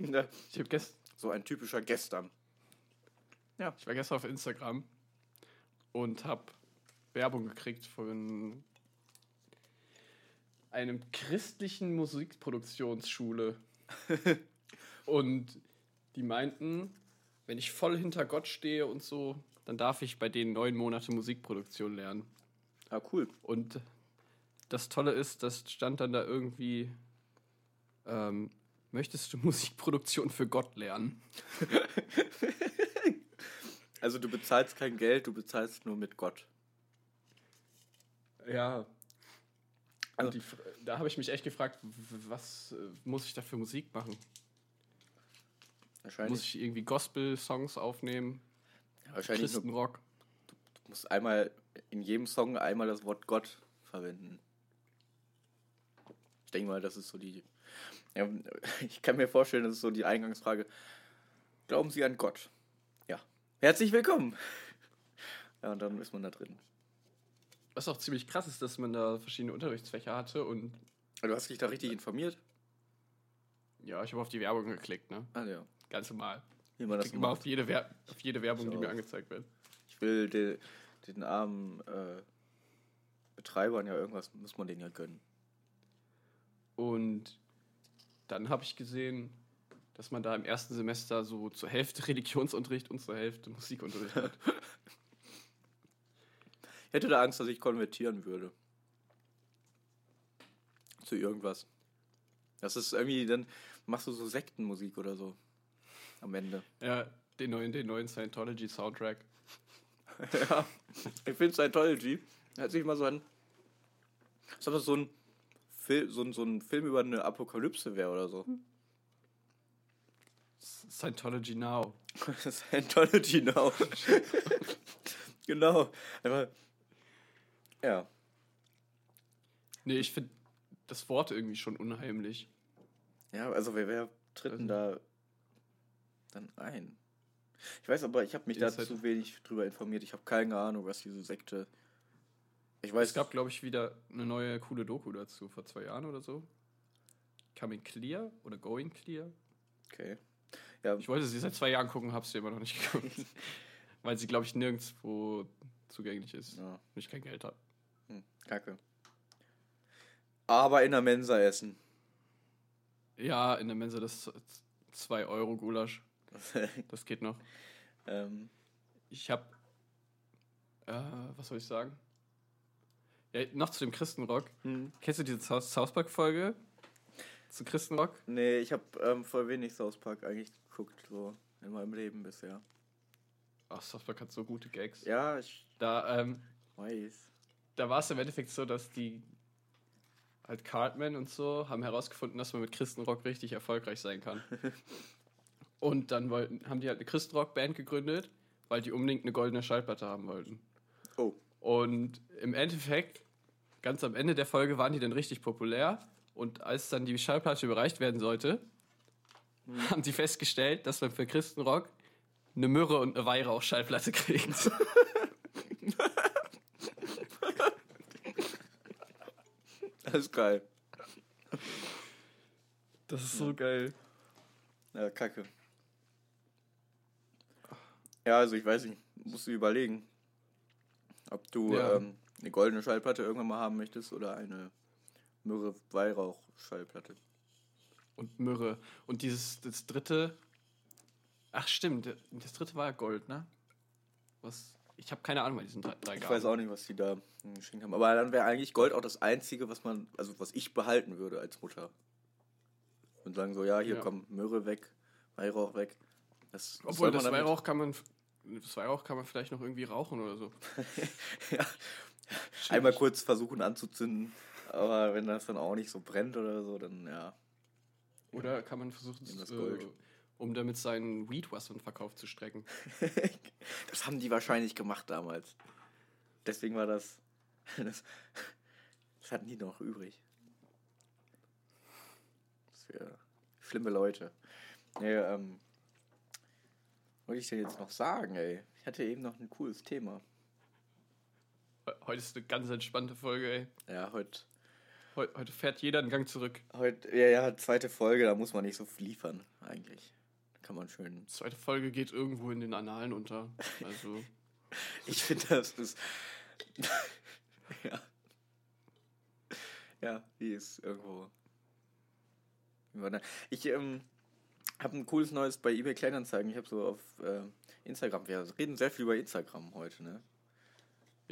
Ich, hab gest, So ein typischer gestern. ich war gestern auf Instagram und habe Werbung gekriegt von einem christlichen Musikproduktionsschule. und die meinten, wenn ich voll hinter Gott stehe und so, dann darf ich bei denen neun Monate Musikproduktion lernen. Ah, cool. Und das Tolle ist, das stand dann da irgendwie, ähm, möchtest du Musikproduktion für Gott lernen? Also du bezahlst kein Geld, du bezahlst nur mit Gott. Ja. Also- die, da habe ich mich echt gefragt, was äh, muss ich da für Musik machen? Wahrscheinlich, Muss ich irgendwie Gospel-Songs aufnehmen? wahrscheinlich Christenrock? du musst einmal in jedem Song einmal das Wort Gott verwenden. Ich denke mal, das ist so die. Ja, ich kann mir vorstellen, das ist so die Eingangsfrage. Glauben Sie an Gott? Ja. Herzlich willkommen. Ja, und dann ist man da drin. Was auch ziemlich krass ist, dass man da verschiedene Unterrichtsfächer hatte und Du hast dich da richtig informiert? ja, ich habe auf die Werbung geklickt, ne? Ah ja. Ganz normal. Wie man Ich das immer auf jede, Wer auf jede Werbung, Ich die mir auch. angezeigt wird. Ich will den, den armen äh, Betreibern ja irgendwas, muss man denen ja gönnen. Und dann habe ich gesehen, dass man da im ersten Semester so zur Hälfte Religionsunterricht und zur Hälfte Musikunterricht hat. Ich hätte da Angst, dass ich konvertieren würde. Zu irgendwas. Das ist irgendwie, dann machst du so Sektenmusik oder so. Am Ende. ja, den neuen, den neuen Scientology-Soundtrack. ja. Ich finde Scientology. Hört sich mal so an. Ob das so ein, Fil so, ein, so ein Film über eine Apokalypse wäre oder so. Scientology Now. Scientology now. genau. Aber, ja. Nee, ich finde das Wort irgendwie schon unheimlich. Ja, also wer, wer tritt denn da dann ein? Ich weiß aber, ich habe mich da halt- zu wenig drüber informiert. Ich habe keine Ahnung, was diese Sekte. Ich weiß, es gab, glaube ich, wieder eine neue coole Doku dazu, vor zwei Jahren oder so. Coming Clear oder Going Clear. okay. Ja, Ich wollte sie seit zwei Jahren gucken, habe sie immer noch nicht geguckt. Weil sie, glaube ich, nirgendwo zugänglich ist. ja Und ich kein Geld habe. hm, kacke. Aber in der Mensa essen. Ja, in der Mensa das 2 Euro Gulasch. Das geht noch. ähm, Ich habe, äh, was soll ich sagen? Ja, noch zu dem Christenrock. hm. Kennst du diese South South Park Folge zu Christenrock? Nee, ich habe ähm, voll wenig South Park eigentlich geguckt, so in meinem Leben bisher. Ach, South Park hat so gute Gags. Ja, ich Da, ähm, weiß. da war es im Endeffekt so, dass die halt Cartman und so haben herausgefunden, dass man mit Christenrock richtig erfolgreich sein kann. und dann wollten, haben die halt eine Christenrock-Band gegründet, weil die unbedingt eine goldene Schallplatte haben wollten. Oh. Und im Endeffekt ganz am Ende der Folge waren die dann richtig populär. Und als dann die Schallplatte überreicht werden sollte, haben sie festgestellt, dass man für Christenrock eine Myrrhe und eine Weihrauch-Schallplatte kriegt. Das ist geil. Das ist so geil. Ja, kacke. Ja, also ich weiß nicht, musst du überlegen, ob du Ja. ähm, eine goldene Schallplatte irgendwann mal haben möchtest oder eine Myrrhe-Weihrauch-Schallplatte. Und Myrrhe. Und dieses das dritte. Ach, stimmt. Das dritte war ja Gold, ne? Was? Ich habe keine Ahnung bei diesen drei, drei Ich Gaben. weiß auch nicht, was die da hm, geschenkt haben. Aber dann wäre eigentlich Gold auch das Einzige, was man, also was ich behalten würde als Mutter. Und sagen so, ja, hier Ja. komm, Myrrhe weg, Weihrauch weg. Das, Obwohl, das? Weihrauch kann man. Das Weihrauch kann man vielleicht noch irgendwie rauchen oder so. ja. Einmal kurz versuchen anzuzünden, aber wenn das dann auch nicht so brennt oder so, dann ja. Oder kann man versuchen, das äh, Gold. um damit seinen Weed was in Verkauf zu strecken. das haben die wahrscheinlich gemacht damals. Deswegen war das. Das, das hatten die noch übrig. Das wäre schlimme Leute. Nee, ähm. Was wollte ich denn jetzt noch sagen, ey? Ich hatte eben noch ein cooles Thema. Heute ist eine ganz entspannte Folge, ey. Ja, heute. Heu- Heute fährt jeder einen Gang zurück. Heute, ja, ja, zweite Folge, da muss man nicht so viel liefern, eigentlich. Da kann man schön. Zweite Folge geht irgendwo in den Annalen unter. Also, Ich finde, das ist. ja. Ja, die ist irgendwo. Ich ähm, habe ein cooles neues bei eBay Kleinanzeigen. Ich habe so auf äh, Instagram. Wir reden sehr viel über Instagram heute, ne?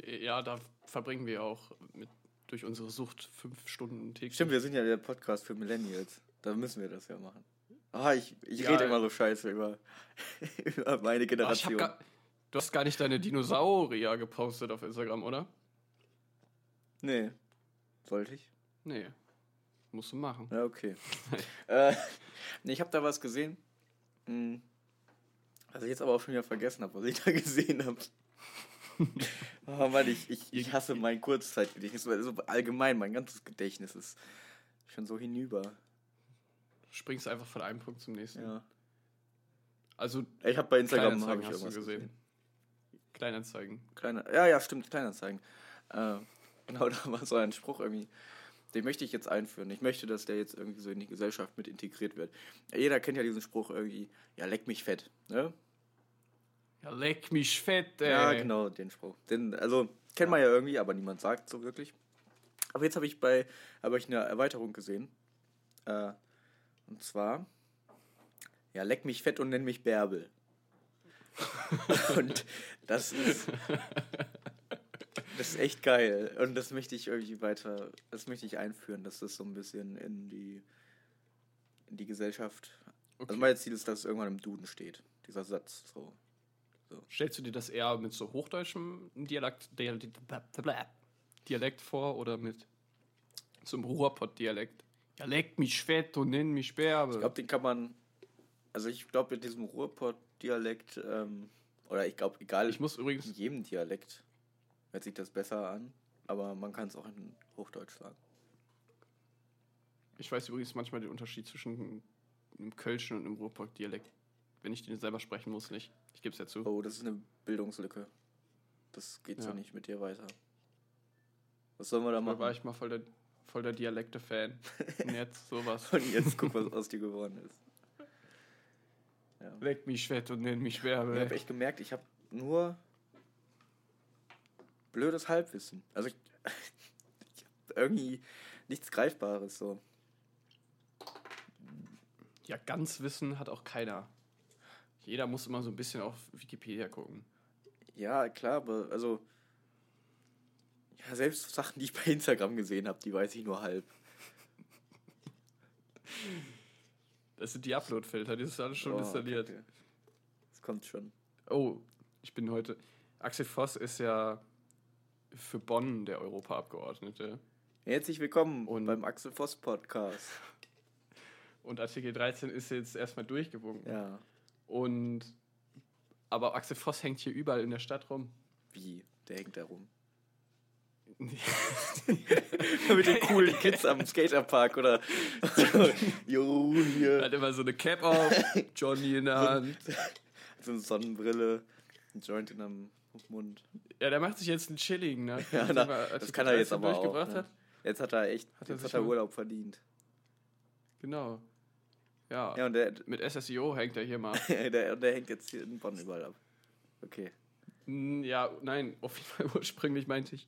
Ja, da verbringen wir auch mit, durch unsere Sucht fünf Stunden täglich. Stimmt, wir sind ja der Podcast für Millennials. Da müssen wir das ja machen. Ah, ich, ich Ja, rede immer so scheiße über, über meine hab Generation. gar, du hast gar nicht deine Dinosaurier gepostet auf Instagram, oder? nee. Sollte ich? Nee. Musst du machen. Ja, okay. äh, nee, ich habe da was gesehen. Hm. Was ich jetzt aber auch schon wieder vergessen habe, was ich da gesehen habe. oh Mann, ich, ich, ich hasse mein Kurzzeitgedächtnis. Also allgemein, mein ganzes Gedächtnis ist schon so hinüber. Du springst einfach von einem Punkt zum nächsten. Ja. Also, Ich habe bei Instagram hab ich hast du gesehen. gesehen. Kleinanzeigen. Kleine, ja, ja, stimmt, Kleinanzeigen. Äh, genau, da war so ein Spruch irgendwie. Den möchte ich jetzt einführen. Ich möchte, dass der jetzt irgendwie so in die Gesellschaft mit integriert wird. Jeder kennt ja diesen Spruch irgendwie, ja, leck mich fett. Ne? Ja, leck mich fett, ey. Ja, genau, den Spruch. Den, also, kennt man ja irgendwie, aber niemand sagt so wirklich. Aber jetzt habe ich bei, habe ich eine Erweiterung gesehen. Äh, und zwar, ja, leck mich fett und nenn mich Bärbel. und das ist, das ist echt geil. Und das möchte ich irgendwie weiter, das möchte ich einführen, dass das so ein bisschen in die, in die Gesellschaft. Okay. Also mein Ziel ist, dass es irgendwann im Duden steht. Dieser Satz. So. Stellst du dir das eher mit so hochdeutschem Dialekt, Dialekt, vor oder mit so einem Ruhrpott-Dialekt? Ja, leck mich fett und nenn mich Bärbe. Ich glaube, den kann man. Also ich glaube, mit diesem Ruhrpott-Dialekt, ähm, oder ich glaube, egal, ich muss in übrigens, jedem Dialekt hört sich das besser an, aber man kann es auch in Hochdeutsch sagen. ich weiß übrigens manchmal den Unterschied zwischen einem Kölschen und einem Ruhrpott-Dialekt. Wenn ich den selber sprechen muss, nicht. Ich gebe es ja zu. Oh, das ist eine Bildungslücke. Das geht so Ja. nicht mit dir weiter. Was sollen wir da Da machen? war ich mal voll der, voll der Dialekte-Fan. Und jetzt sowas. Und jetzt guck, was aus dir geworden ist. Ja. Leck mich fett und nenn mich Ich habe echt gemerkt, ich habe nur blödes Halbwissen. Also ich, ich habe irgendwie nichts Greifbares so. Ja, ganz Wissen hat auch keiner. Jeder muss immer so ein bisschen auf Wikipedia gucken. Ja, klar, aber also. Ja, selbst Sachen, die ich bei Instagram gesehen habe, die weiß ich nur halb. Das sind die Upload-Filter, die ist alles schon Oh, installiert. Kacke. Das kommt schon. Oh, ich bin heute. Axel Voss ist ja für Bonn der Europaabgeordnete. Herzlich willkommen Und- beim Axel Voss Podcast. Und Artikel 13 ist jetzt erstmal durchgewunken. Ja. Und aber Axel Voss hängt hier überall in der Stadt rum. Wie? Der hängt da rum. Mit den coolen Kids am Skaterpark oder. jo, hier. Hat immer so eine Cap auf, Johnny in der Hand. So eine Sonnenbrille, ein Joint in einem Mund. Ja, der macht sich jetzt einen Chilling, ne? Ja, na, als das kann er jetzt 13 aber auch. Ne? hat. Jetzt hat er echt, Hat er jetzt hat er mal- Urlaub verdient. Genau. Ja, Ja, und der, mit SSIO hängt er hier mal. der, der hängt jetzt hier in Bonn überall ab. Okay. Ja, nein, auf jeden Fall ursprünglich meinte ich,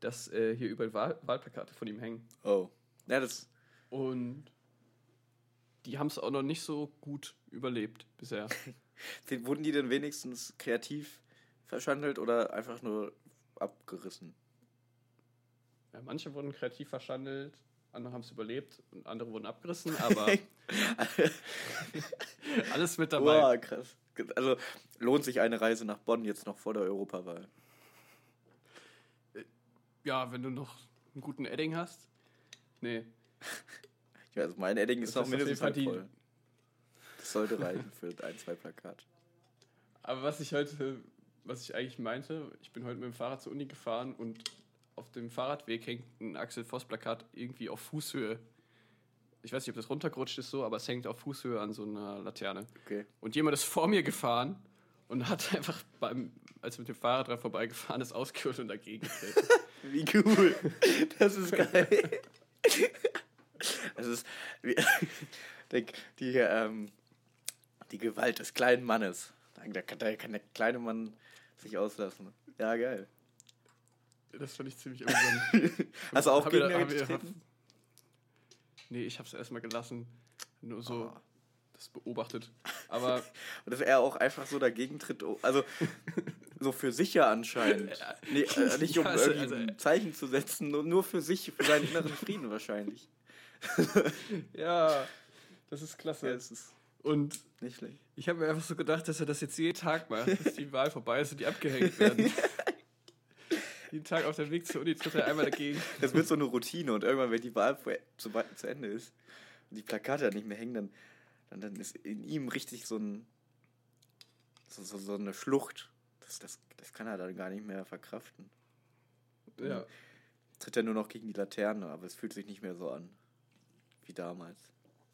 dass äh, hier überall Wahl Wahlplakate von ihm hängen. Oh. Ja, das. Und die haben es auch noch nicht so gut überlebt bisher. Wurden die denn wenigstens kreativ verschandelt oder einfach nur abgerissen? Ja, manche wurden kreativ verschandelt, andere haben es überlebt und andere wurden abgerissen, aber alles mit dabei. Boah, krass. Also lohnt sich eine Reise nach Bonn jetzt noch vor der Europawahl. Ja, wenn du noch einen guten Edding hast. Nee, Ja, also mein Edding ist jeden mindestens die- voll. Das sollte reichen für ein, zwei Plakate. aber was ich heute, was ich eigentlich meinte, ich bin heute mit dem Fahrrad zur Uni gefahren und auf dem Fahrradweg hängt ein Axel Voss Plakat irgendwie auf Fußhöhe. Ich weiß nicht, ob das runtergerutscht ist so, aber es hängt auf Fußhöhe an so einer Laterne. Okay. Und jemand ist vor mir gefahren und hat einfach beim, als er mit dem Fahrrad dran vorbeigefahren ist, ausgeholt und dagegen getreten. Wie cool. Das ist geil. Das ist wie, die, die, ähm, die Gewalt des kleinen Mannes. Da kann, da kann der kleine Mann sich auslassen. Ja, geil. Das fand ich ziemlich amüsant. Hast du auch gegen ihr- getreten? Nee, ich hab's erstmal gelassen. Nur so Oh. das beobachtet. Aber Und dass er auch einfach so dagegen tritt. oh, Also so für sich ja anscheinend. Nee, äh, nicht um Ja, also- irgendwie also- ein Zeichen zu setzen, nur, nur für sich, für seinen inneren Frieden wahrscheinlich. ja, das ist klasse. Ja, es ist Und nicht schlecht. ich habe mir einfach so gedacht, dass er das jetzt jeden Tag macht, bis die Wahl vorbei ist und die abgehängt werden. Jeden Tag auf dem Weg zur Uni tritt er einmal dagegen. Das wird so eine Routine und irgendwann, wenn die Wahl vor- zu, zu Ende ist und die Plakate dann nicht mehr hängen, dann, dann, dann ist in ihm richtig so, ein, so, so, so eine Schlucht. Das, das, das kann er dann gar nicht mehr verkraften. Ja. Tritt er nur noch gegen die Laterne, aber es fühlt sich nicht mehr so an wie damals.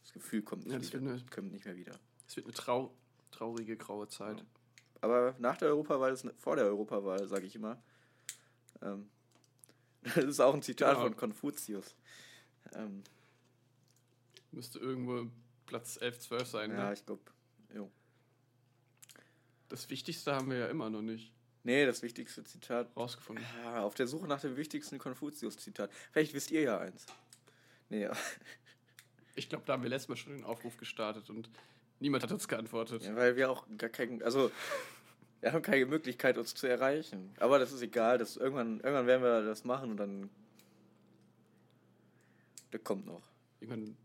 Das Gefühl kommt nicht, Ja, das wieder, eine- kommt nicht mehr wieder. Es wird eine trau traurige graue Zeit. Aber nach der Europawahl ist vor der Europawahl, sage ich immer. Ähm, das ist auch ein Zitat Genau. von Konfuzius. Ähm, Müsste irgendwo Platz 11, 12 sein. ja, Ne? ich glaube. Das Wichtigste haben wir ja immer noch nicht Nee, das wichtigste Zitat. rausgefunden. Ah, auf der Suche nach dem wichtigsten Konfuzius-Zitat. Vielleicht wisst ihr ja eins. Nee, ja, Ich glaube, da haben wir letztes Mal schon den Aufruf gestartet und niemand hat uns geantwortet. weil wir auch gar keinen. Also, wir haben keine Möglichkeit, uns zu erreichen. Aber das ist egal. Das, irgendwann, irgendwann werden wir das machen und dann. Der kommt noch. Irgendwann,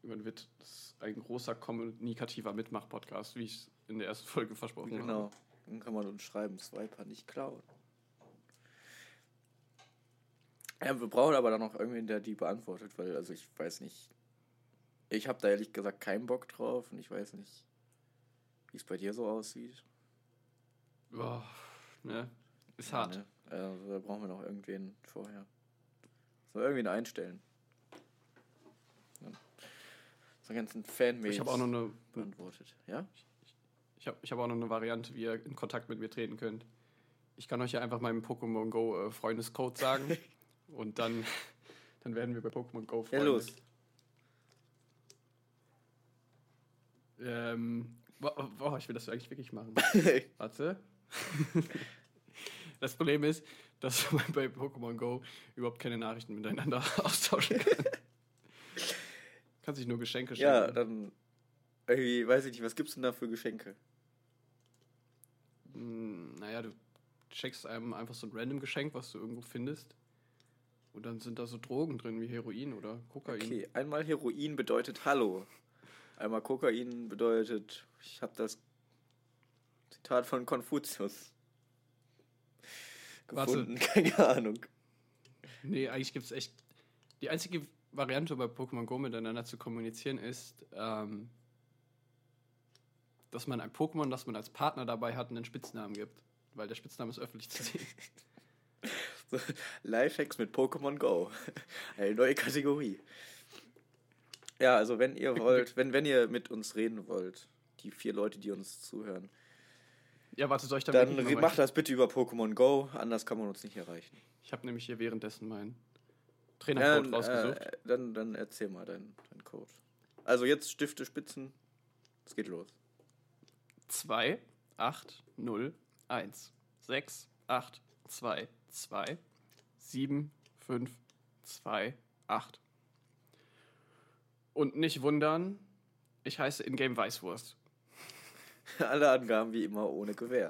irgendwann wird das ein großer kommunikativer Mitmach-Podcast, wie ich es in der ersten Folge versprochen habe. Genau. Dann kann man uns schreiben, Swiper nicht klauen. Ja, wir brauchen aber dann noch irgendwen, der die beantwortet, weil, also ich weiß nicht. Ich habe da ehrlich gesagt keinen Bock drauf und ich weiß nicht, wie es bei dir so aussieht. Boah, ne? Ist hart. Ne? Also, da brauchen wir noch irgendwen vorher. So irgendwen einstellen. Ja. So ganzen Fanmails Ich habe auch noch eine, beantwortet. Ja? ich hab, ich hab auch noch eine Variante, wie ihr in Kontakt mit mir treten könnt. Ich kann euch ja einfach meinen Pokémon Go äh, Freundescode sagen und dann, dann werden wir bei Pokémon Go Ja, Freunde. los. Ähm, boah, boah, ich will das eigentlich wirklich machen. Warte. Das Problem ist, dass man bei Pokémon Go überhaupt keine Nachrichten miteinander austauschen kann. kann sich nur Geschenke schenken. ja, dann. Irgendwie, weiß ich nicht, was gibt's denn da für Geschenke? Hm, naja, du checkst einem einfach so ein random Geschenk, was du irgendwo findest. Und dann sind da so Drogen drin, wie Heroin oder Kokain. Okay, einmal Heroin bedeutet Hallo. Einmal Kokain bedeutet, ich habe das Zitat von Konfuzius Warte. gefunden. Keine Ahnung. Nee, eigentlich gibt es echt. Die einzige Variante bei Pokémon Go miteinander zu kommunizieren ist, ähm, dass man ein Pokémon, das man als Partner dabei hat, einen Spitznamen gibt. Weil der Spitzname ist öffentlich zu sehen. So, Lifehacks mit Pokémon Go. Eine neue Kategorie. Ja, also wenn ihr wollt, wenn, wenn ihr mit uns reden wollt, die vier Leute, die uns zuhören, Ja, warte, soll ich dann, dann mal- das bitte über Pokémon Go, anders kann man uns nicht erreichen. Ich habe nämlich hier währenddessen meinen Trainercode Dann, rausgesucht. äh, dann, dann erzähl mal deinen dein Code. Also jetzt Stifte, Spitzen, es geht los. 2, 8, 0, 1, 6, 8, 2, 2, 7, 5, 2, 8. Und nicht wundern, ich heiße Ingame Weißwurst. Alle Angaben wie immer ohne Gewähr.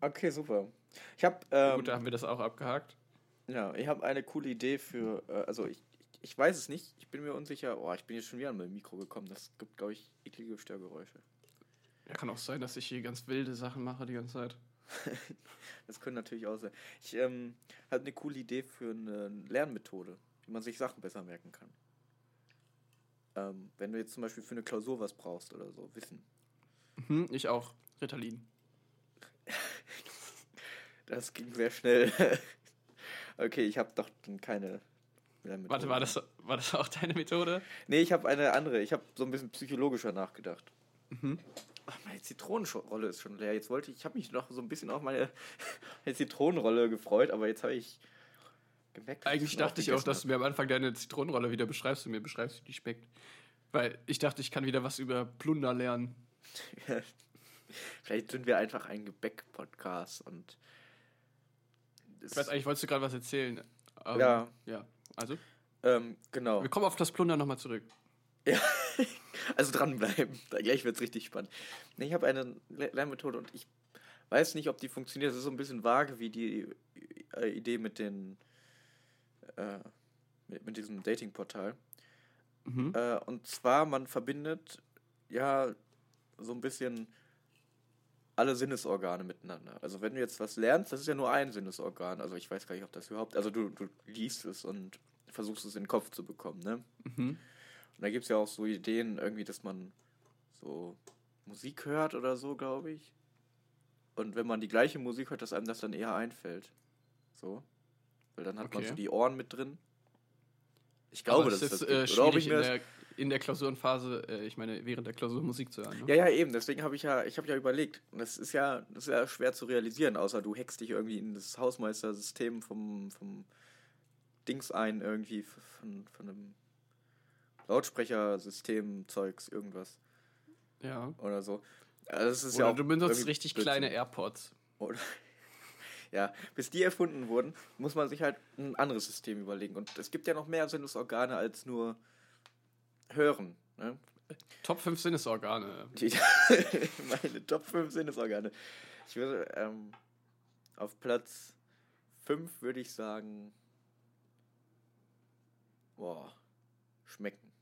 Okay, super. Ich habe ähm, Gut, da haben wir das auch abgehakt. ja, ich habe eine coole Idee für, äh, also ich, ich, ich weiß es nicht, ich bin mir unsicher. Oh, ich bin jetzt schon wieder an mein Mikro gekommen. Das gibt, glaube ich, eklige Störgeräusche. Ja, kann auch sein, dass ich hier ganz wilde Sachen mache die ganze Zeit. Das können natürlich auch sein. Ich ähm, habe eine coole Idee für eine Lernmethode, wie man sich Sachen besser merken kann. Ähm, wenn du jetzt zum Beispiel für eine Klausur was brauchst oder so, Wissen. Mhm, ich auch. Ritalin. Das ging sehr schnell. okay, ich habe doch keine. Warte, war das, war das auch deine Methode? Nee, ich habe eine andere. Ich habe so ein bisschen psychologischer nachgedacht. Mhm. Ach, meine Zitronenrolle ist schon leer. Jetzt wollte ich, ich habe mich noch so ein bisschen auf meine, meine Zitronenrolle gefreut, aber jetzt habe ich dass Eigentlich dachte ich auch, dass du mir am Anfang deine Zitronenrolle wieder beschreibst und mir beschreibst, wie die schmeckt. Weil ich dachte, ich kann wieder was über Plunder lernen. Vielleicht sind wir einfach ein Gebäck-Podcast und. Ich weiß eigentlich, wolltest du gerade was erzählen? Ähm, Ja. Ja, also, Ähm, genau. wir kommen auf das Plunder nochmal zurück. Ja, also dranbleiben. Da gleich wird es richtig spannend. Ich habe eine Le- Lernmethode und ich weiß nicht, ob die funktioniert. Das ist so ein bisschen vage wie die äh, Idee mit den äh, mit, mit diesem Dating-Portal. Mhm. Äh, und zwar, man verbindet ja so ein bisschen alle Sinnesorgane miteinander. Also wenn du jetzt was lernst, das ist ja nur ein Sinnesorgan. Also ich weiß gar nicht, ob das überhaupt. Also du, du liest es und versuchst es in den Kopf zu bekommen, ne? Mhm. Und da gibt es ja auch so Ideen, irgendwie, dass man so Musik hört oder so, glaube ich. Und wenn man die gleiche Musik hört, dass einem das dann eher einfällt. So. Weil dann hat man Okay. so die Ohren mit drin. Ich glaube, es ist das äh. Oder ob ich mir in das der, in der Klausurenphase, äh, ich meine, während der Klausur Musik zu hören. Ne? Ja, ja, eben. Deswegen habe ich ja, ich habe ja überlegt. Und das ist ja, das ist ja schwer zu realisieren, außer du hackst dich irgendwie in das Hausmeistersystem vom, vom Dings ein, irgendwie von, von einem Lautsprechersystem-Zeugs, irgendwas ja. oder so. Also das ist Oder ja du benutzt richtig Blödsinn. kleine AirPods. Oder ja, bis die erfunden wurden, muss man sich halt ein anderes System überlegen. Und es gibt ja noch mehr Sinnesorgane als nur Hören. Ne? Top 5 Sinnesorgane. Die, meine Top 5 Sinnesorgane. Ich würde ähm, auf Platz 5 würde ich sagen. Boah, schmecken.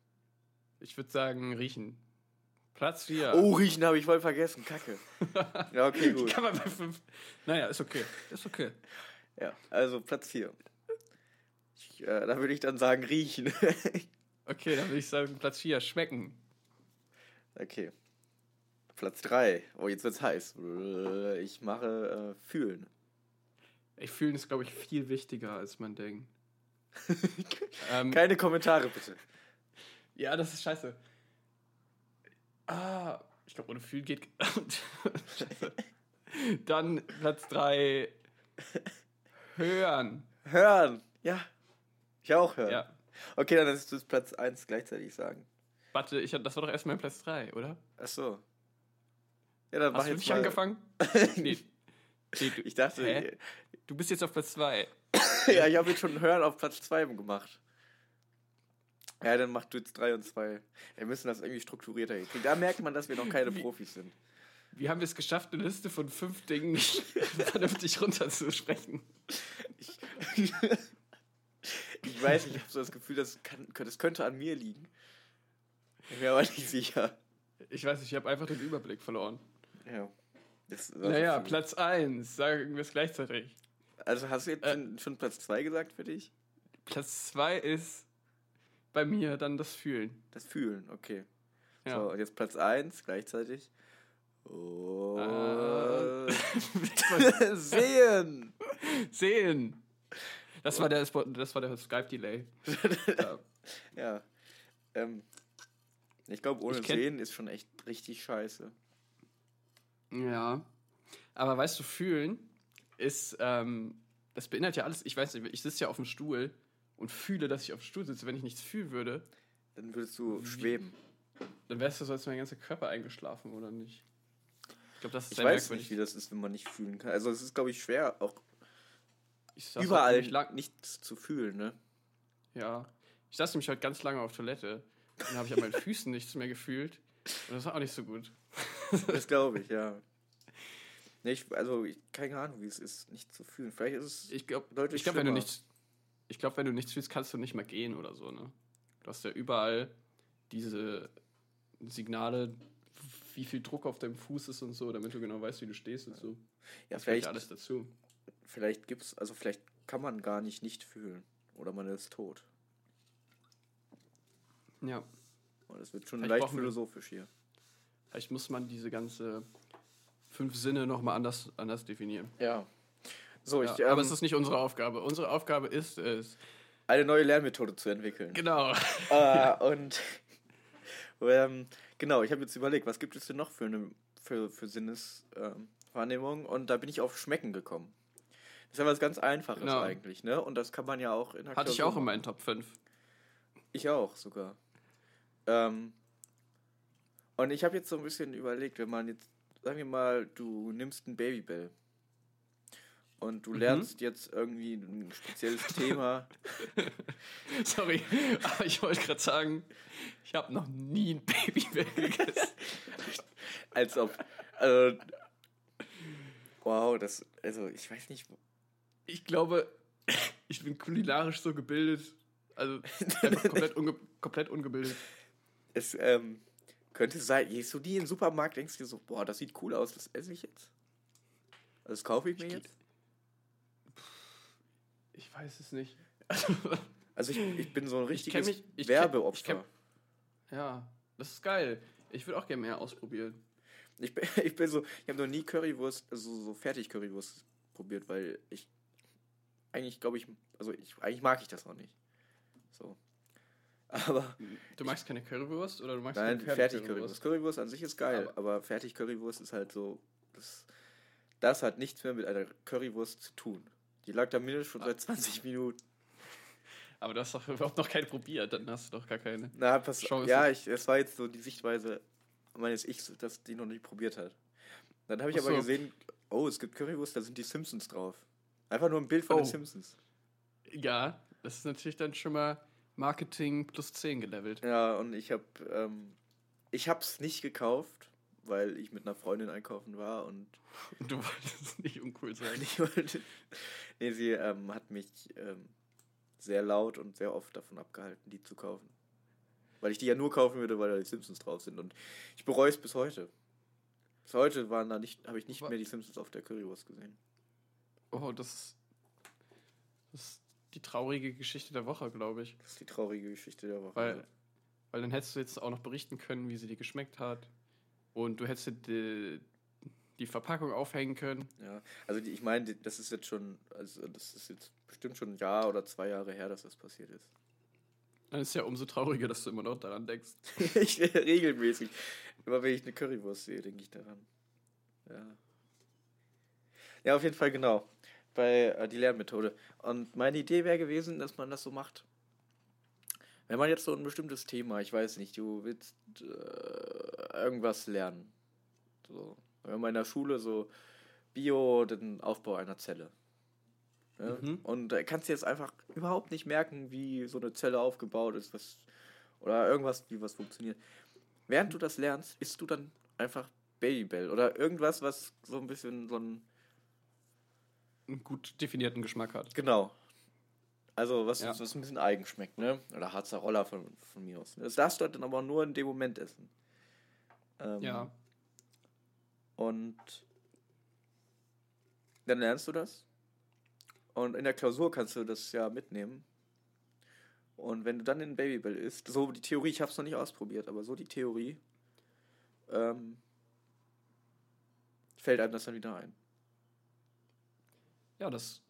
Ich würde sagen, riechen. Platz 4. Oh, riechen habe ich voll vergessen. Kacke. Ja, okay, gut. Kann man bei 5. Naja, ist okay. Ist okay. Ja, also Platz 4. Ich, äh, da würde ich dann sagen, riechen. Okay, dann würde ich sagen, Platz 4, schmecken. okay. Platz 3. Oh, jetzt wird's heiß. Ich mache äh, fühlen. Ich fühle es, glaube ich, viel wichtiger, als man denkt. ähm, Keine Kommentare bitte. ja, das ist scheiße. Ah, ich glaube, ohne Fühlen geht. Dann Platz 3, hören. Hören. Ja. Ich auch hören. Ja. Okay, dann ist das Platz 1 gleichzeitig sagen. Warte, ich, das war doch erstmal Platz 3, oder? Ach so. Ja, dann mach Hast du jetzt nicht mal. angefangen? nee. nee du, Ich dachte, Hä? du bist jetzt auf Platz 2. ja, ich habe jetzt schon Hören auf Platz 2 gemacht. Ja, dann mach du jetzt 3 und 2. Wir müssen das irgendwie strukturierter hinkriegen. Da merkt man, dass wir noch keine Wie- Profis sind. Wie haben wir es geschafft, eine Liste von fünf Dingen vernünftig runterzusprechen? Ich, ich weiß, ich habe so das Gefühl, das, kann, das könnte an mir liegen. Ich bin mir aber nicht sicher. Ich weiß nicht, ich habe einfach den Überblick verloren. Ja. Naja, ist- Platz 1, sagen wir es gleichzeitig. Also hast du jetzt Äh. schon- schon Platz 2 gesagt für dich? Platz 2 ist bei mir dann das Fühlen. Das Fühlen, okay. Ja. So, jetzt Platz 1 gleichzeitig. Oh. Äh. Sehen! Sehen! Das war der, das war der Skype-Delay. ja. Ja. Ähm, ich glaube, ohne Ich Sehen ist schon echt richtig scheiße. ja. Aber weißt du, fühlen ist, ähm, das beinhaltet ja alles. Ich weiß nicht, ich sitze ja auf dem Stuhl und fühle, dass ich auf dem Stuhl sitze. Wenn ich nichts fühlen würde, Dann würdest du schweben. dann wärst du so, als wäre mein ganzer Körper eingeschlafen, oder nicht? Ich glaube, das ist Ich sehr weiß merkwürdig. nicht, wie das ist, wenn man nicht fühlen kann. Also es ist, glaube ich, schwer, auch Ich saß überall nämlich lang, nichts zu fühlen, ne? Ja. Ich saß nämlich heute ganz lange auf Toilette. Dann habe ich an meinen Füßen nichts mehr gefühlt. Und das war auch nicht so gut. Das glaube ich, ja. Nee, ich, also, ich, keine Ahnung, wie es ist, nicht zu fühlen. Vielleicht ist es Ich glaube, deutlich ich glaub, wenn du nichts. Ich glaube, wenn du nichts fühlst, kannst du nicht mehr gehen oder so, ne? Du hast ja überall diese Signale, wie viel Druck auf deinem Fuß ist und so, damit du genau weißt, wie du stehst und so. Ja, Das vielleicht, alles dazu. vielleicht gibt's, also vielleicht kann man gar nicht nicht fühlen. Oder man ist tot. Ja. Und das wird schon Vielleicht leicht philosophisch hier. Vielleicht muss man diese ganze fünf Sinne nochmal anders, anders definieren. Ja. So, Ja, ich, ähm, aber es ist nicht unsere Aufgabe. Unsere Aufgabe ist es. eine neue Lernmethode zu entwickeln. Genau. äh, und ähm, genau, ich habe jetzt überlegt, was gibt es denn noch für eine für, für Sinneswahrnehmung? Ähm, Wahrnehmung? und da bin ich auf Schmecken gekommen. Das ist ja was ganz Einfaches Genau. eigentlich, ne? Und das kann man ja auch in der Hatte ich auch in meinen Top 5. Ich auch sogar. Ähm, und ich habe jetzt so ein bisschen überlegt, wenn man jetzt, sagen wir mal, du nimmst ein Babybell und Mhm. du lernst jetzt irgendwie ein spezielles Thema. Sorry, aber ich wollte gerade sagen, ich habe noch nie ein Babybell gegessen. Als ob. Also, wow, das. Also, ich weiß nicht. Ich glaube, ich bin kulinarisch so gebildet. Also komplett, unge komplett ungebildet. Es ähm, könnte sein, gehst du nie in den Supermarkt, denkst dir so, boah, das sieht cool aus, das esse ich jetzt. Das kaufe ich mir Ich- jetzt. Ich weiß es nicht. Also, ich, ich bin so ein richtiges mich- ich kenn- Werbeopfer. ich kenn- ja, das ist geil. Ich würde auch gerne mehr ausprobieren. Ich bin, ich bin so, ich habe noch nie Currywurst, also so fertig Currywurst probiert, weil ich eigentlich glaube ich, also ich eigentlich mag ich das auch nicht. So. Aber Du magst keine Currywurst oder du magst nein, keine fertig Currywurst. Currywurst an sich ist geil, Aber- aber, fertig Currywurst ist halt so, das, das hat nichts mehr mit einer Currywurst zu tun. Die lag da mindestens schon Ah. seit 20 Minuten. Aber du hast doch überhaupt noch keine probiert, dann hast du doch gar keine. Na, pass, Chance. ja, ich, es war jetzt so die Sichtweise meines Ichs, dass die noch nicht probiert hat. Dann habe ich Ach aber gesehen, oh, es gibt Currywurst, da sind die Simpsons drauf. Einfach nur ein Bild von Oh. den Simpsons. Ja, das ist natürlich dann schon mal Marketing plus 10 gelevelt. Ja, und ich habe ähm, ich hab's nicht gekauft, weil ich mit einer Freundin einkaufen war und Du wolltest nicht uncool sein. ich wollte. Nee, sie ähm, hat mich ähm, sehr laut und sehr oft davon abgehalten, die zu kaufen. Weil ich die ja nur kaufen würde, weil da die Simpsons drauf sind. Und ich bereue es bis heute. Bis heute waren da nicht, habe ich nicht Wa- mehr die Simpsons auf der Currywurst gesehen. Oh, das, das ist die traurige Geschichte der Woche, glaube ich. Das ist die traurige Geschichte der Woche. Weil, weil dann hättest du jetzt auch noch berichten können, wie sie dir geschmeckt hat. Und du hättest die, die Verpackung aufhängen können. Ja, also die, ich meine, das ist jetzt schon, also das ist jetzt bestimmt schon ein Jahr oder zwei Jahre her, dass das passiert ist. Dann ist es ja umso trauriger, dass du immer noch daran denkst. ich regelmäßig. Immer wenn ich eine Currywurst sehe, denke ich daran. Ja. Ja, auf jeden Fall genau. Bei äh, die Lernmethode. Und meine Idee wäre gewesen, dass man das so macht. Wenn man jetzt so ein bestimmtes Thema, ich weiß nicht, du willst äh, irgendwas lernen. So. Wenn man in der Schule so Bio, den Aufbau einer Zelle. Ja? Mhm. Und da kannst du jetzt einfach überhaupt nicht merken, wie so eine Zelle aufgebaut ist, was oder irgendwas, wie was funktioniert. Während du das lernst, isst du dann einfach Babybell oder irgendwas, was so ein bisschen so ein Einen gut definierten Geschmack hat. genau. Also was, Ja. was ein bisschen eigen schmeckt, ne? Oder Harzer Roller von, von mir aus. Das darfst du dann aber nur in dem Moment essen. Ähm, Ja. Und dann lernst du das. Und in der Klausur kannst du das ja mitnehmen. Und wenn du dann in Babybell isst, so die Theorie, ich habe es noch nicht ausprobiert, aber so die Theorie, ähm, fällt einem das dann wieder ein. Ja, das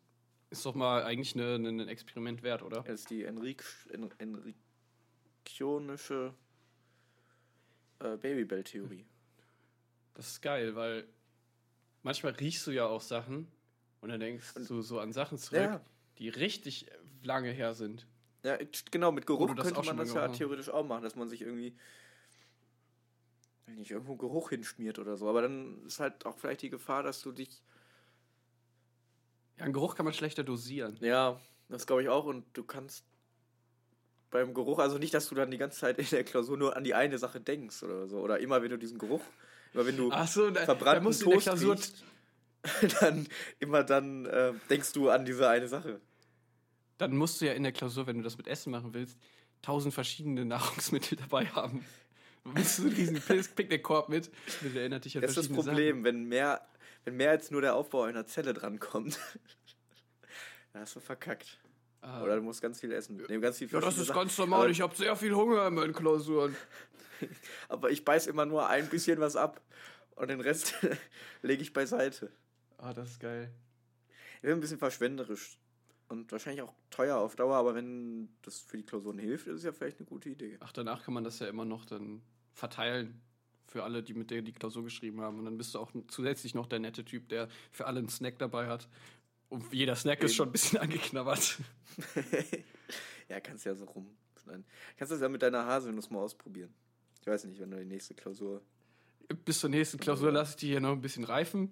ist doch mal eigentlich eine, eine, ein Experiment wert, oder? Das ist die Enrik en Enrikionische äh, Babybell-Theorie. Das ist geil, weil manchmal riechst du ja auch Sachen und dann denkst Und- du so an Sachen zurück, Ja. die richtig lange her sind. Ja, genau, mit Geruch könnte man das ja theoretisch auch machen, dass man sich irgendwie nicht irgendwo Geruch hinschmiert oder so. Aber dann ist halt auch vielleicht die Gefahr, dass du dich. Ja, einen Geruch kann man schlechter dosieren. Ja, das glaube ich auch. Und du kannst beim Geruch, also nicht, dass du dann die ganze Zeit in der Klausur nur an die eine Sache denkst oder so. Oder immer, wenn du diesen Geruch, immer wenn du Ach so, da, musst du in der Toast Klausur. riechst, dann immer dann äh, denkst du an diese eine Sache. Dann musst du ja in der Klausur, wenn du das mit Essen machen willst, tausend verschiedene Nahrungsmittel dabei haben. Du bist so diesen Picknickkorb mit, das erinnert dich an Das ist das Problem, wenn mehr, wenn mehr als nur der Aufbau einer Zelle drankommt. da hast du verkackt. Ah. Oder du musst ganz viel essen. Nee, ganz viel ja, das ist Sachen. ganz normal. Aber, Ich habe sehr viel Hunger in meinen Klausuren. aber ich beiß immer nur ein bisschen was ab. Und den Rest lege ich beiseite. Ah, das ist geil. Ich bin ein bisschen verschwenderisch. Und wahrscheinlich auch teuer auf Dauer, aber wenn das für die Klausuren hilft, ist es ja vielleicht eine gute Idee. Ach, danach kann man das ja immer noch dann verteilen für alle, die mit der die Klausur geschrieben haben. Und dann bist du auch zusätzlich noch der nette Typ, der für alle einen Snack dabei hat. Und jeder Snack ist schon ein bisschen angeknabbert. ja, kannst ja so rum. Kannst das ja mit deiner Haselnuss mal ausprobieren. Ich weiß nicht, wenn du die nächste Klausur. Bis zur nächsten Klausur lasse ich die hier noch ein bisschen reifen.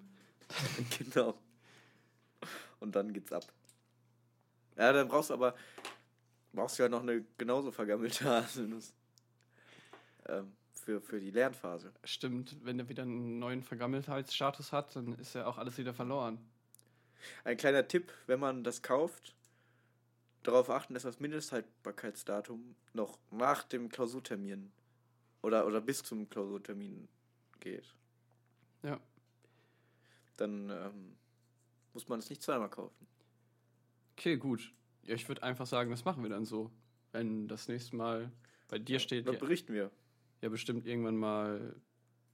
genau. Und dann geht's ab. Ja, dann brauchst du aber. Brauchst du ja noch eine genauso vergammelte Haselnuss. Ähm, für, für die Lernphase. Stimmt, wenn er wieder einen neuen Vergammeltheitsstatus hat, dann ist ja auch alles wieder verloren. Ein kleiner Tipp, wenn man das kauft, darauf achten, dass das Mindesthaltbarkeitsdatum noch nach dem Klausurtermin oder, oder bis zum Klausurtermin geht. Ja. Dann ähm, muss man es nicht zweimal kaufen. Okay, gut. Ja, ich würde einfach sagen, das machen wir dann so. Wenn das nächste Mal bei dir steht, Dann berichten wir. Ja bestimmt irgendwann mal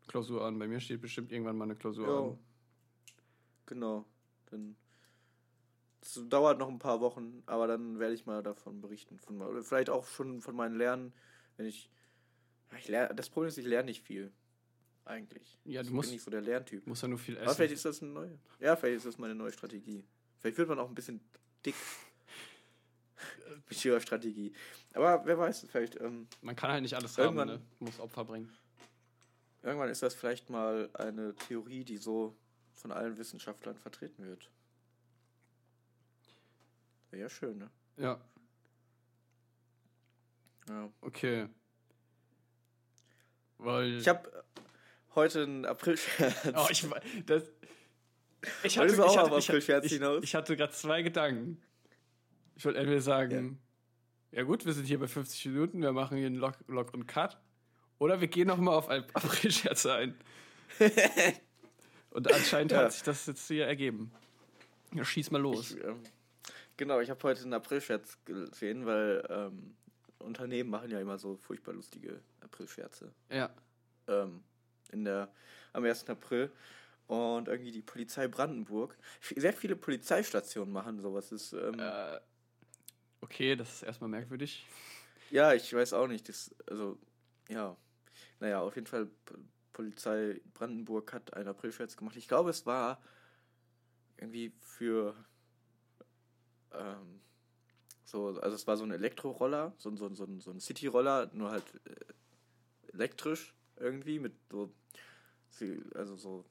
Klausur an. Bei mir steht bestimmt irgendwann mal eine Klausur Ja. an. Genau. Dann das dauert noch ein paar Wochen, aber dann werde ich mal davon berichten. Von, oder vielleicht auch schon von meinen Lernen, wenn ich. ich lerne, das Problem ist, ich lerne nicht viel. Eigentlich. Ja, du ich musst- bin nicht so der Lerntyp. Muss ja nur viel Aber essen. vielleicht ist das eine neue. Ja, vielleicht ist das meine neue Strategie. Vielleicht wird man auch ein bisschen dick. Mit ihrer Strategie. Aber wer weiß, vielleicht, ähm, Man kann halt nicht alles haben, ne? Muss Opfer bringen. irgendwann ist das vielleicht mal eine Theorie, die so von allen Wissenschaftlern vertreten wird. Wäre ja schön, ne? Ja, Ja. okay. Weil. Ich habe heute einen April-Scherz. Oh, ich, das, ich auch ich auf ich, ich hatte gerade zwei Gedanken. Ich wollte entweder sagen, ja. gut, wir sind hier bei 50 Minuten, wir machen hier einen lock lockeren Cut. Oder wir gehen nochmal auf ein April-Scherz ein. Und anscheinend Ja. hat sich das jetzt hier ergeben. Ja, schieß mal los. Ich, ähm, genau, ich habe heute einen April-Scherz gesehen, weil ähm, Unternehmen machen ja immer so furchtbar lustige April-Scherze. ja. ähm, in der, am 1. April. Und irgendwie die Polizei Brandenburg. Sehr viele Polizeistationen machen sowas. Das, Ist, ähm, Äh, okay, das ist erstmal merkwürdig. ja, ich weiß auch nicht. Das, also, ja. Naja, auf jeden Fall, Polizei Brandenburg hat einen Aprilscherz gemacht. Ich glaube, es war irgendwie für ähm, so, also es war so ein Elektroroller, so, ein- so, so, so ein City-Roller, nur halt äh, elektrisch irgendwie mit so, also so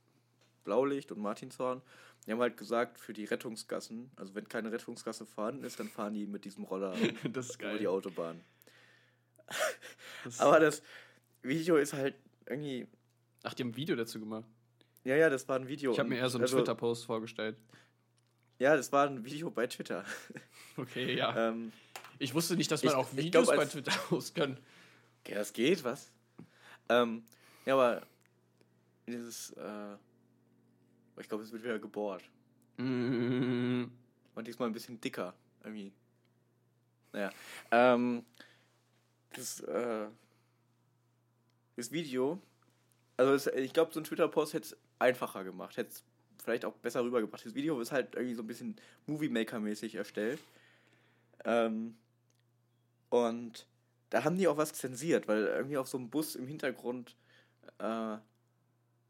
Blaulicht und Martinshorn. Die haben halt gesagt, für die Rettungsgassen, also wenn keine Rettungsgasse vorhanden ist, dann fahren die mit diesem Roller Das ist über die Autobahn. Das, Aber das Video ist halt irgendwie. ach, die haben ein Video dazu gemacht. Ja, ja, das war ein Video. Ich habe mir eher so einen also, Twitter-Post vorgestellt. Ja, das war ein Video bei Twitter. Okay, ja. ähm, Ich wusste nicht, dass man ich- auch Videos glaub, bei als- Twitter posten kann. ja, das geht, was? Ähm, ja, aber dieses, äh, ich glaube, es wird wieder gebohrt. Mm, Und diesmal ein bisschen dicker, irgendwie. Naja. Ähm, das, äh, das Video, also es, ich glaube, so ein Twitter-Post hätte es einfacher gemacht. Hätte es vielleicht auch besser rübergebracht. Das Video ist halt irgendwie so ein bisschen Movie Maker-mäßig erstellt. Ähm, und da haben die auch was zensiert, weil irgendwie auf so einem Bus im Hintergrund, äh,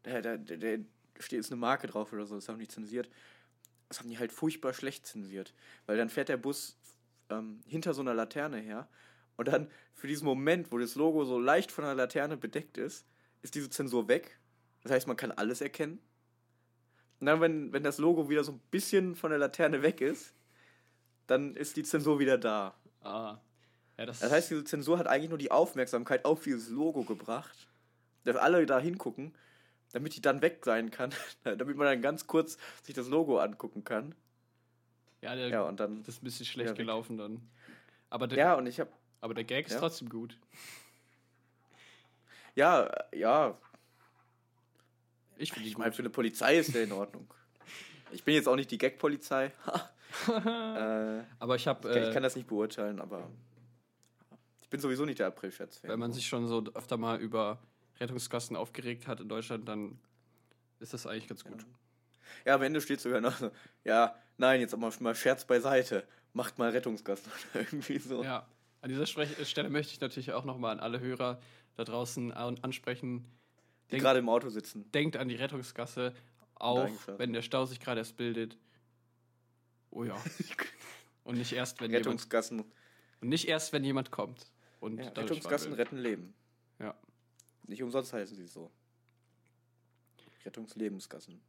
der, der, der steht jetzt eine Marke drauf oder so, das haben die zensiert. Das haben die halt furchtbar schlecht zensiert. Weil dann fährt der Bus ähm, hinter so einer Laterne her und dann für diesen Moment, wo das Logo so leicht von der Laterne bedeckt ist, ist diese Zensur weg. Das heißt, man kann alles erkennen. Und dann, wenn, wenn das Logo wieder so ein bisschen von der Laterne weg ist, dann ist die Zensur wieder da. Ah. Ja, das, Das heißt, diese Zensur hat eigentlich nur die Aufmerksamkeit auf dieses Logo gebracht, dass alle da hingucken, damit die dann weg sein kann, damit man dann ganz kurz sich das Logo angucken kann. ja, der, Ja, und dann. das ist ein bisschen schlecht gelaufen dann. Aber der, Ja, und ich habe aber der Gag ist Ja. trotzdem gut. Ja, ja. Ich finde Ich meine, für eine Polizei ist der in Ordnung. Ich bin jetzt auch nicht die Gag-Polizei. äh, Aber ich habe, ich, kann, ich äh, kann das nicht beurteilen, aber ich bin sowieso nicht der April-Scherz-Fan. wenn man sich schon so öfter mal über Rettungsgassen aufgeregt hat in Deutschland, dann ist das eigentlich ganz gut. Ja, am Ende steht sogar noch so, ja, nein, jetzt aber mal Scherz beiseite. Macht mal Rettungsgassen oder irgendwie so. Ja. An dieser Sprech Stelle möchte ich natürlich auch nochmal an alle Hörer da draußen an ansprechen. die gerade im Auto sitzen. denkt an die Rettungsgasse, auch wenn der Stau sich gerade erst bildet. Oh ja. Und nicht erst, wenn jemand, Rettungsgassen, und nicht erst, wenn jemand kommt. Und ja, Rettungsgassen wandelt. retten Leben. Ja. Nicht umsonst heißen sie so. Rettungslebensgassen.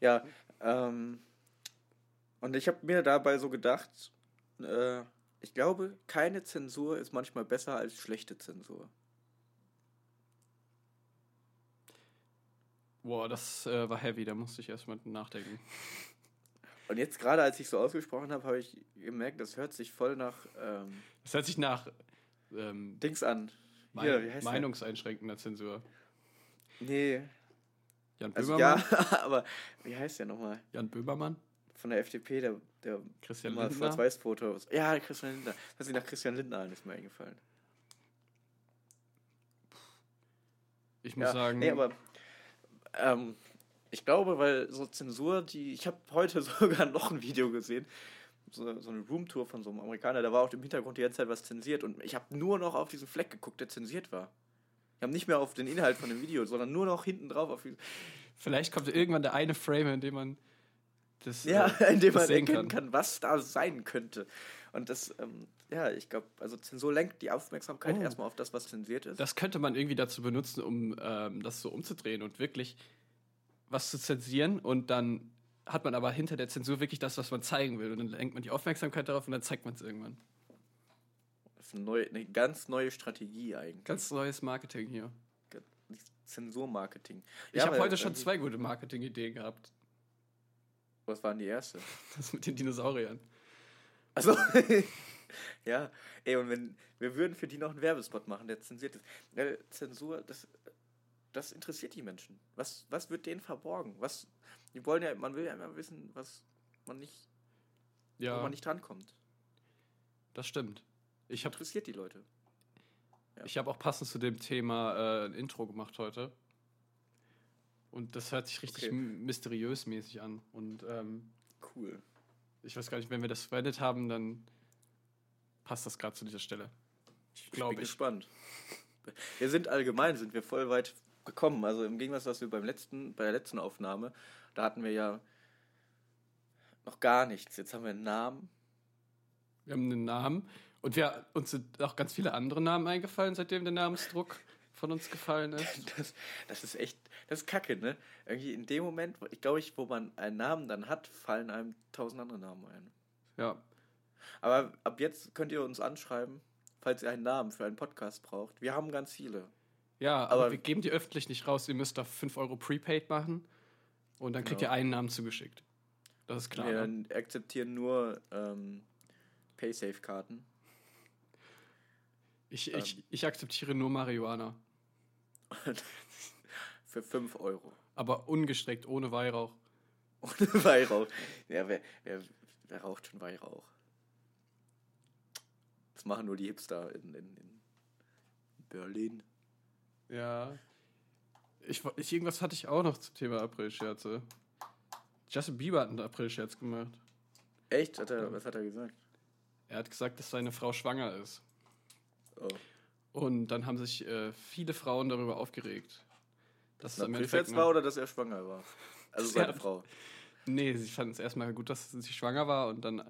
Ja, ähm, und ich habe mir dabei so gedacht, äh, ich glaube, keine Zensur ist manchmal besser als schlechte Zensur. Boah, das äh, war heavy, da musste ich erstmal nachdenken. Und jetzt gerade, als ich so ausgesprochen habe, habe ich gemerkt, das hört sich voll nach ähm, Das hört sich nach ähm, Dings an. Heißt der? meinungseinschränkender Zensur. Nee, Jan also Böhmermann? ja, aber wie heißt der nochmal? Jan Böhmermann? Von der FDP, der, der Christian immer Lindner? Schwarz-Weiß-Fotos. Ja, Christian Lindner. Was ist nach Christian Lindner an, ist mir eingefallen. Ich muss Ja, sagen, Nee, aber ähm, ich glaube, weil so Zensur, die. Ich habe heute sogar noch ein Video gesehen, so, so eine Roomtour von so einem Amerikaner, da war auch im Hintergrund die ganze Zeit was zensiert und ich habe nur noch auf diesen Fleck geguckt, der zensiert war. Ich habe nicht mehr auf den Inhalt von dem Video, sondern nur noch hinten drauf auf vielleicht kommt irgendwann der eine Frame, in dem man das, Ja, äh, indem das man sehen erkennen kann. was da sein könnte. Und das, ähm, ja, ich glaube, also Zensur lenkt die Aufmerksamkeit Oh. erstmal auf das, was zensiert ist. Das könnte man irgendwie dazu benutzen, um ähm, das so umzudrehen und wirklich was zu zensieren und dann hat man aber hinter der Zensur wirklich das, was man zeigen will und dann lenkt man die Aufmerksamkeit darauf und dann zeigt man es irgendwann. Das ist eine, neue, eine ganz neue Strategie eigentlich. Ganz neues Marketing hier. Zensurmarketing. Ich Ja, habe heute schon zwei gute Marketing-Ideen gehabt. Was waren die erste? Das mit den Dinosauriern. Also, ja, ey, und wenn wir würden für die noch einen Werbespot machen, der zensiert ist. Zensur, das, das interessiert die Menschen. Was, was wird denen verborgen? Was, die wollen ja, man will ja immer wissen, was man nicht, wo Ja, man nicht drankommt. das stimmt. Ich habe Interessiert die Leute. Ja. ich hab auch passend zu dem Thema äh, ein Intro gemacht heute. Und das hört sich richtig Okay. mysteriös mäßig an. Und ähm, Cool. ich weiß gar nicht, wenn wir das verwendet haben, dann passt das gerade zu dieser Stelle. Ich Ich bin ich. gespannt. Wir sind allgemein, sind wir voll weit gekommen. Also im Gegensatz, was wir beim letzten, bei der letzten Aufnahme, da hatten wir ja noch gar nichts. Jetzt haben wir einen Namen. Wir haben einen Namen. Und wir, uns sind auch ganz viele andere Namen eingefallen, seitdem der Namensdruck von uns gefallen ist. Das, das ist echt, das ist kacke, ne? Irgendwie in dem Moment, wo- ich glaube, ich, wo man einen Namen dann hat, fallen einem tausend andere Namen ein. Ja. Aber ab jetzt könnt ihr uns anschreiben, falls ihr einen Namen für einen Podcast braucht. Wir haben ganz viele. Ja, aber, Aber- wir geben die öffentlich nicht raus. Ihr müsst da 5 Euro Prepaid machen und dann kriegt Genau. ihr einen Namen zugeschickt. Das ist klar. wir ne? akzeptieren nur ähm, Paysafe-Karten. Ich, ich, ich akzeptiere nur Marihuana. für 5 Euro. Aber ungestreckt, ohne Weihrauch. Ohne Weihrauch. Ja, wer, wer, wer raucht schon Weihrauch? Das machen nur die Hipster in, in, in Berlin. Ja. Ich, ich, irgendwas hatte ich auch noch zum Thema April-Scherze. Justin Bieber hat einen April-Scherz gemacht. Echt? Hat er, was hat er gesagt? Er hat gesagt, dass seine Frau schwanger ist. Oh. Und dann haben sich äh, viele Frauen darüber aufgeregt. Dass es das im ein Endeffekt April war oder dass er schwanger war? Also seine Frau. Nee, sie fanden es erstmal gut, dass sie schwanger war und dann,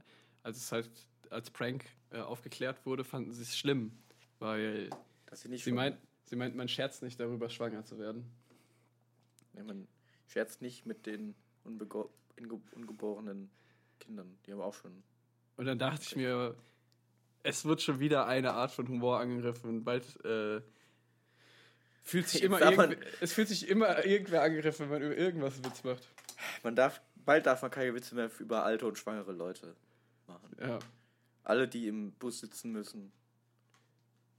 als es halt als Prank äh, aufgeklärt wurde, fanden sie es schlimm. Weil Dass sie nicht sie, meint, sie meint, man scherzt nicht darüber, schwanger zu werden. Nee, man scherzt nicht mit den unbego inge ungeborenen Kindern. Die haben auch schon. Und dann dachte ich mir, es wird schon wieder eine Art von Humor angegriffen bald äh, fühlt sich Jetzt immer darf man- es fühlt sich immer irgendwer angegriffen, wenn man über irgendwas einen Witz macht. Man darf, bald darf man keine Witze mehr über alte und schwangere Leute machen. Ja. Alle, die im Bus sitzen müssen.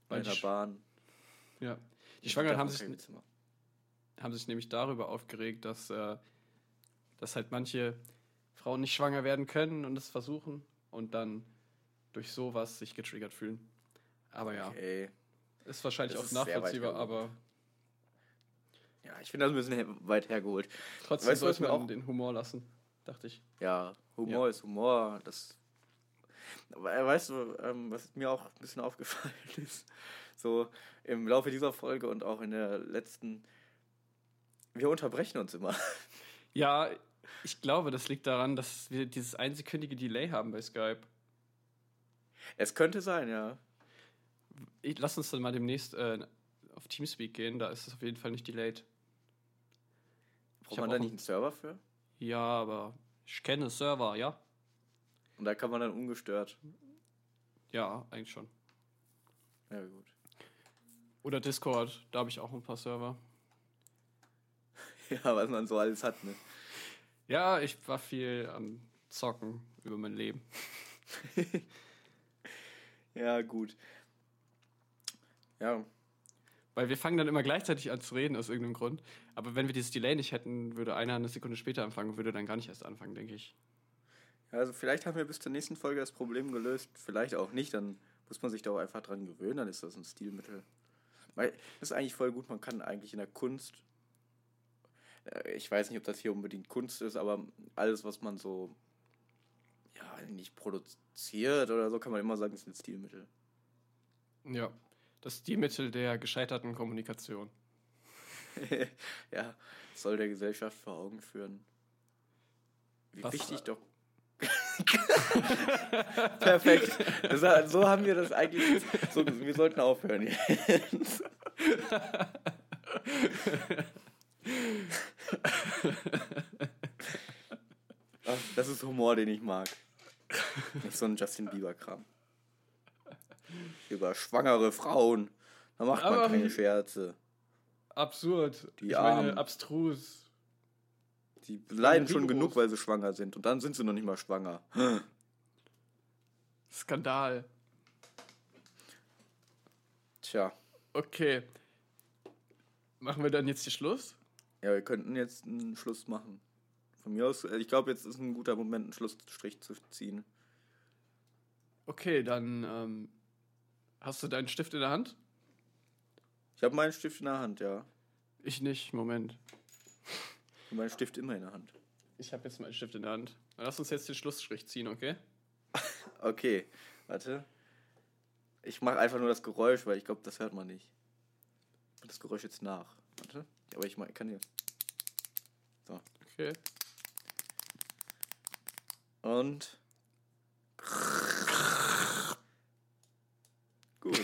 Bei Weil einer Sch- Bahn. Ja. Die Schwangeren haben sich, Witze machen. Haben sich nämlich darüber aufgeregt, dass, äh, dass halt manche Frauen nicht schwanger werden können und es versuchen und dann durch sowas sich getriggert fühlen. Aber ja, Okay. ist wahrscheinlich Das auch nachvollziehbar, aber Ja, ich finde das ein bisschen weit hergeholt. trotzdem Weißt sollte man auch- den Humor lassen, dachte ich. Ja, Humor ist Humor. Das. Weißt du, ähm, was mir auch ein bisschen aufgefallen ist, so im Laufe dieser Folge und auch in der letzten, wir unterbrechen uns immer. Ja, ich glaube, das liegt daran, dass wir dieses einsekündige Delay haben bei Skype. Es könnte sein, ja. Ich, lass uns dann mal demnächst äh, auf Teamspeak gehen, da ist es auf jeden Fall nicht delayed. Braucht man da nicht einen Server für? Ja, aber ich kenne Server, ja? Und da kann man dann ungestört. Ja, eigentlich schon. Ja, gut. Oder Discord, da habe ich auch ein paar Server. Ja, was man so alles hat, ne? Ja, ich war viel am Zocken über mein Leben. Ja, gut. Ja, Weil wir fangen dann immer gleichzeitig an zu reden aus irgendeinem Grund. Aber wenn wir dieses Delay nicht hätten, würde einer eine Sekunde später anfangen und würde dann gar nicht erst anfangen, denke ich. also vielleicht haben wir bis zur nächsten Folge das Problem gelöst, vielleicht auch nicht, dann muss man sich da auch einfach dran gewöhnen, dann ist das ein Stilmittel. Weil das ist eigentlich voll gut, man kann eigentlich in der Kunst, ich weiß nicht, ob das hier unbedingt Kunst ist, aber alles, was man so, ja, nicht produziert oder so, kann man immer sagen, ist ein Stilmittel. Ja. Das Stilmittel der gescheiterten Kommunikation. ja, soll der Gesellschaft vor Augen führen. Wie Was- wichtig doch. Perfekt. War- so haben wir das eigentlich. So, wir sollten aufhören jetzt. Ach, Das ist Humor, den ich mag. Nicht so ein Justin Bieber-Kram. Über schwangere Frauen. Da macht man Aber- keine Scherze. Absurd. Die ich meine, Armen. abstrus. Die leiden schon genug, weil sie schwanger sind. Und dann sind sie noch nicht mal schwanger. Skandal. Tja. Okay. Machen wir dann jetzt hier Schluss? Ja, wir könnten jetzt einen Schluss machen. Von mir aus, äh, ich glaube, jetzt ist ein guter Moment, einen Schlussstrich zu ziehen. Okay, dann ähm, hast du deinen Stift in der Hand? Ich habe meinen Stift in der Hand, ja. Ich nicht, Moment. Ich habe meinen Stift immer in der Hand. Ich habe jetzt meinen Stift in der Hand. Dann lass uns jetzt den Schlussstrich ziehen, okay? Okay, warte. Ich mache einfach nur das Geräusch, weil ich glaube, das hört man nicht. Das Geräusch jetzt nach. Warte. Aber ich kann hier. Okay. Und. Gut.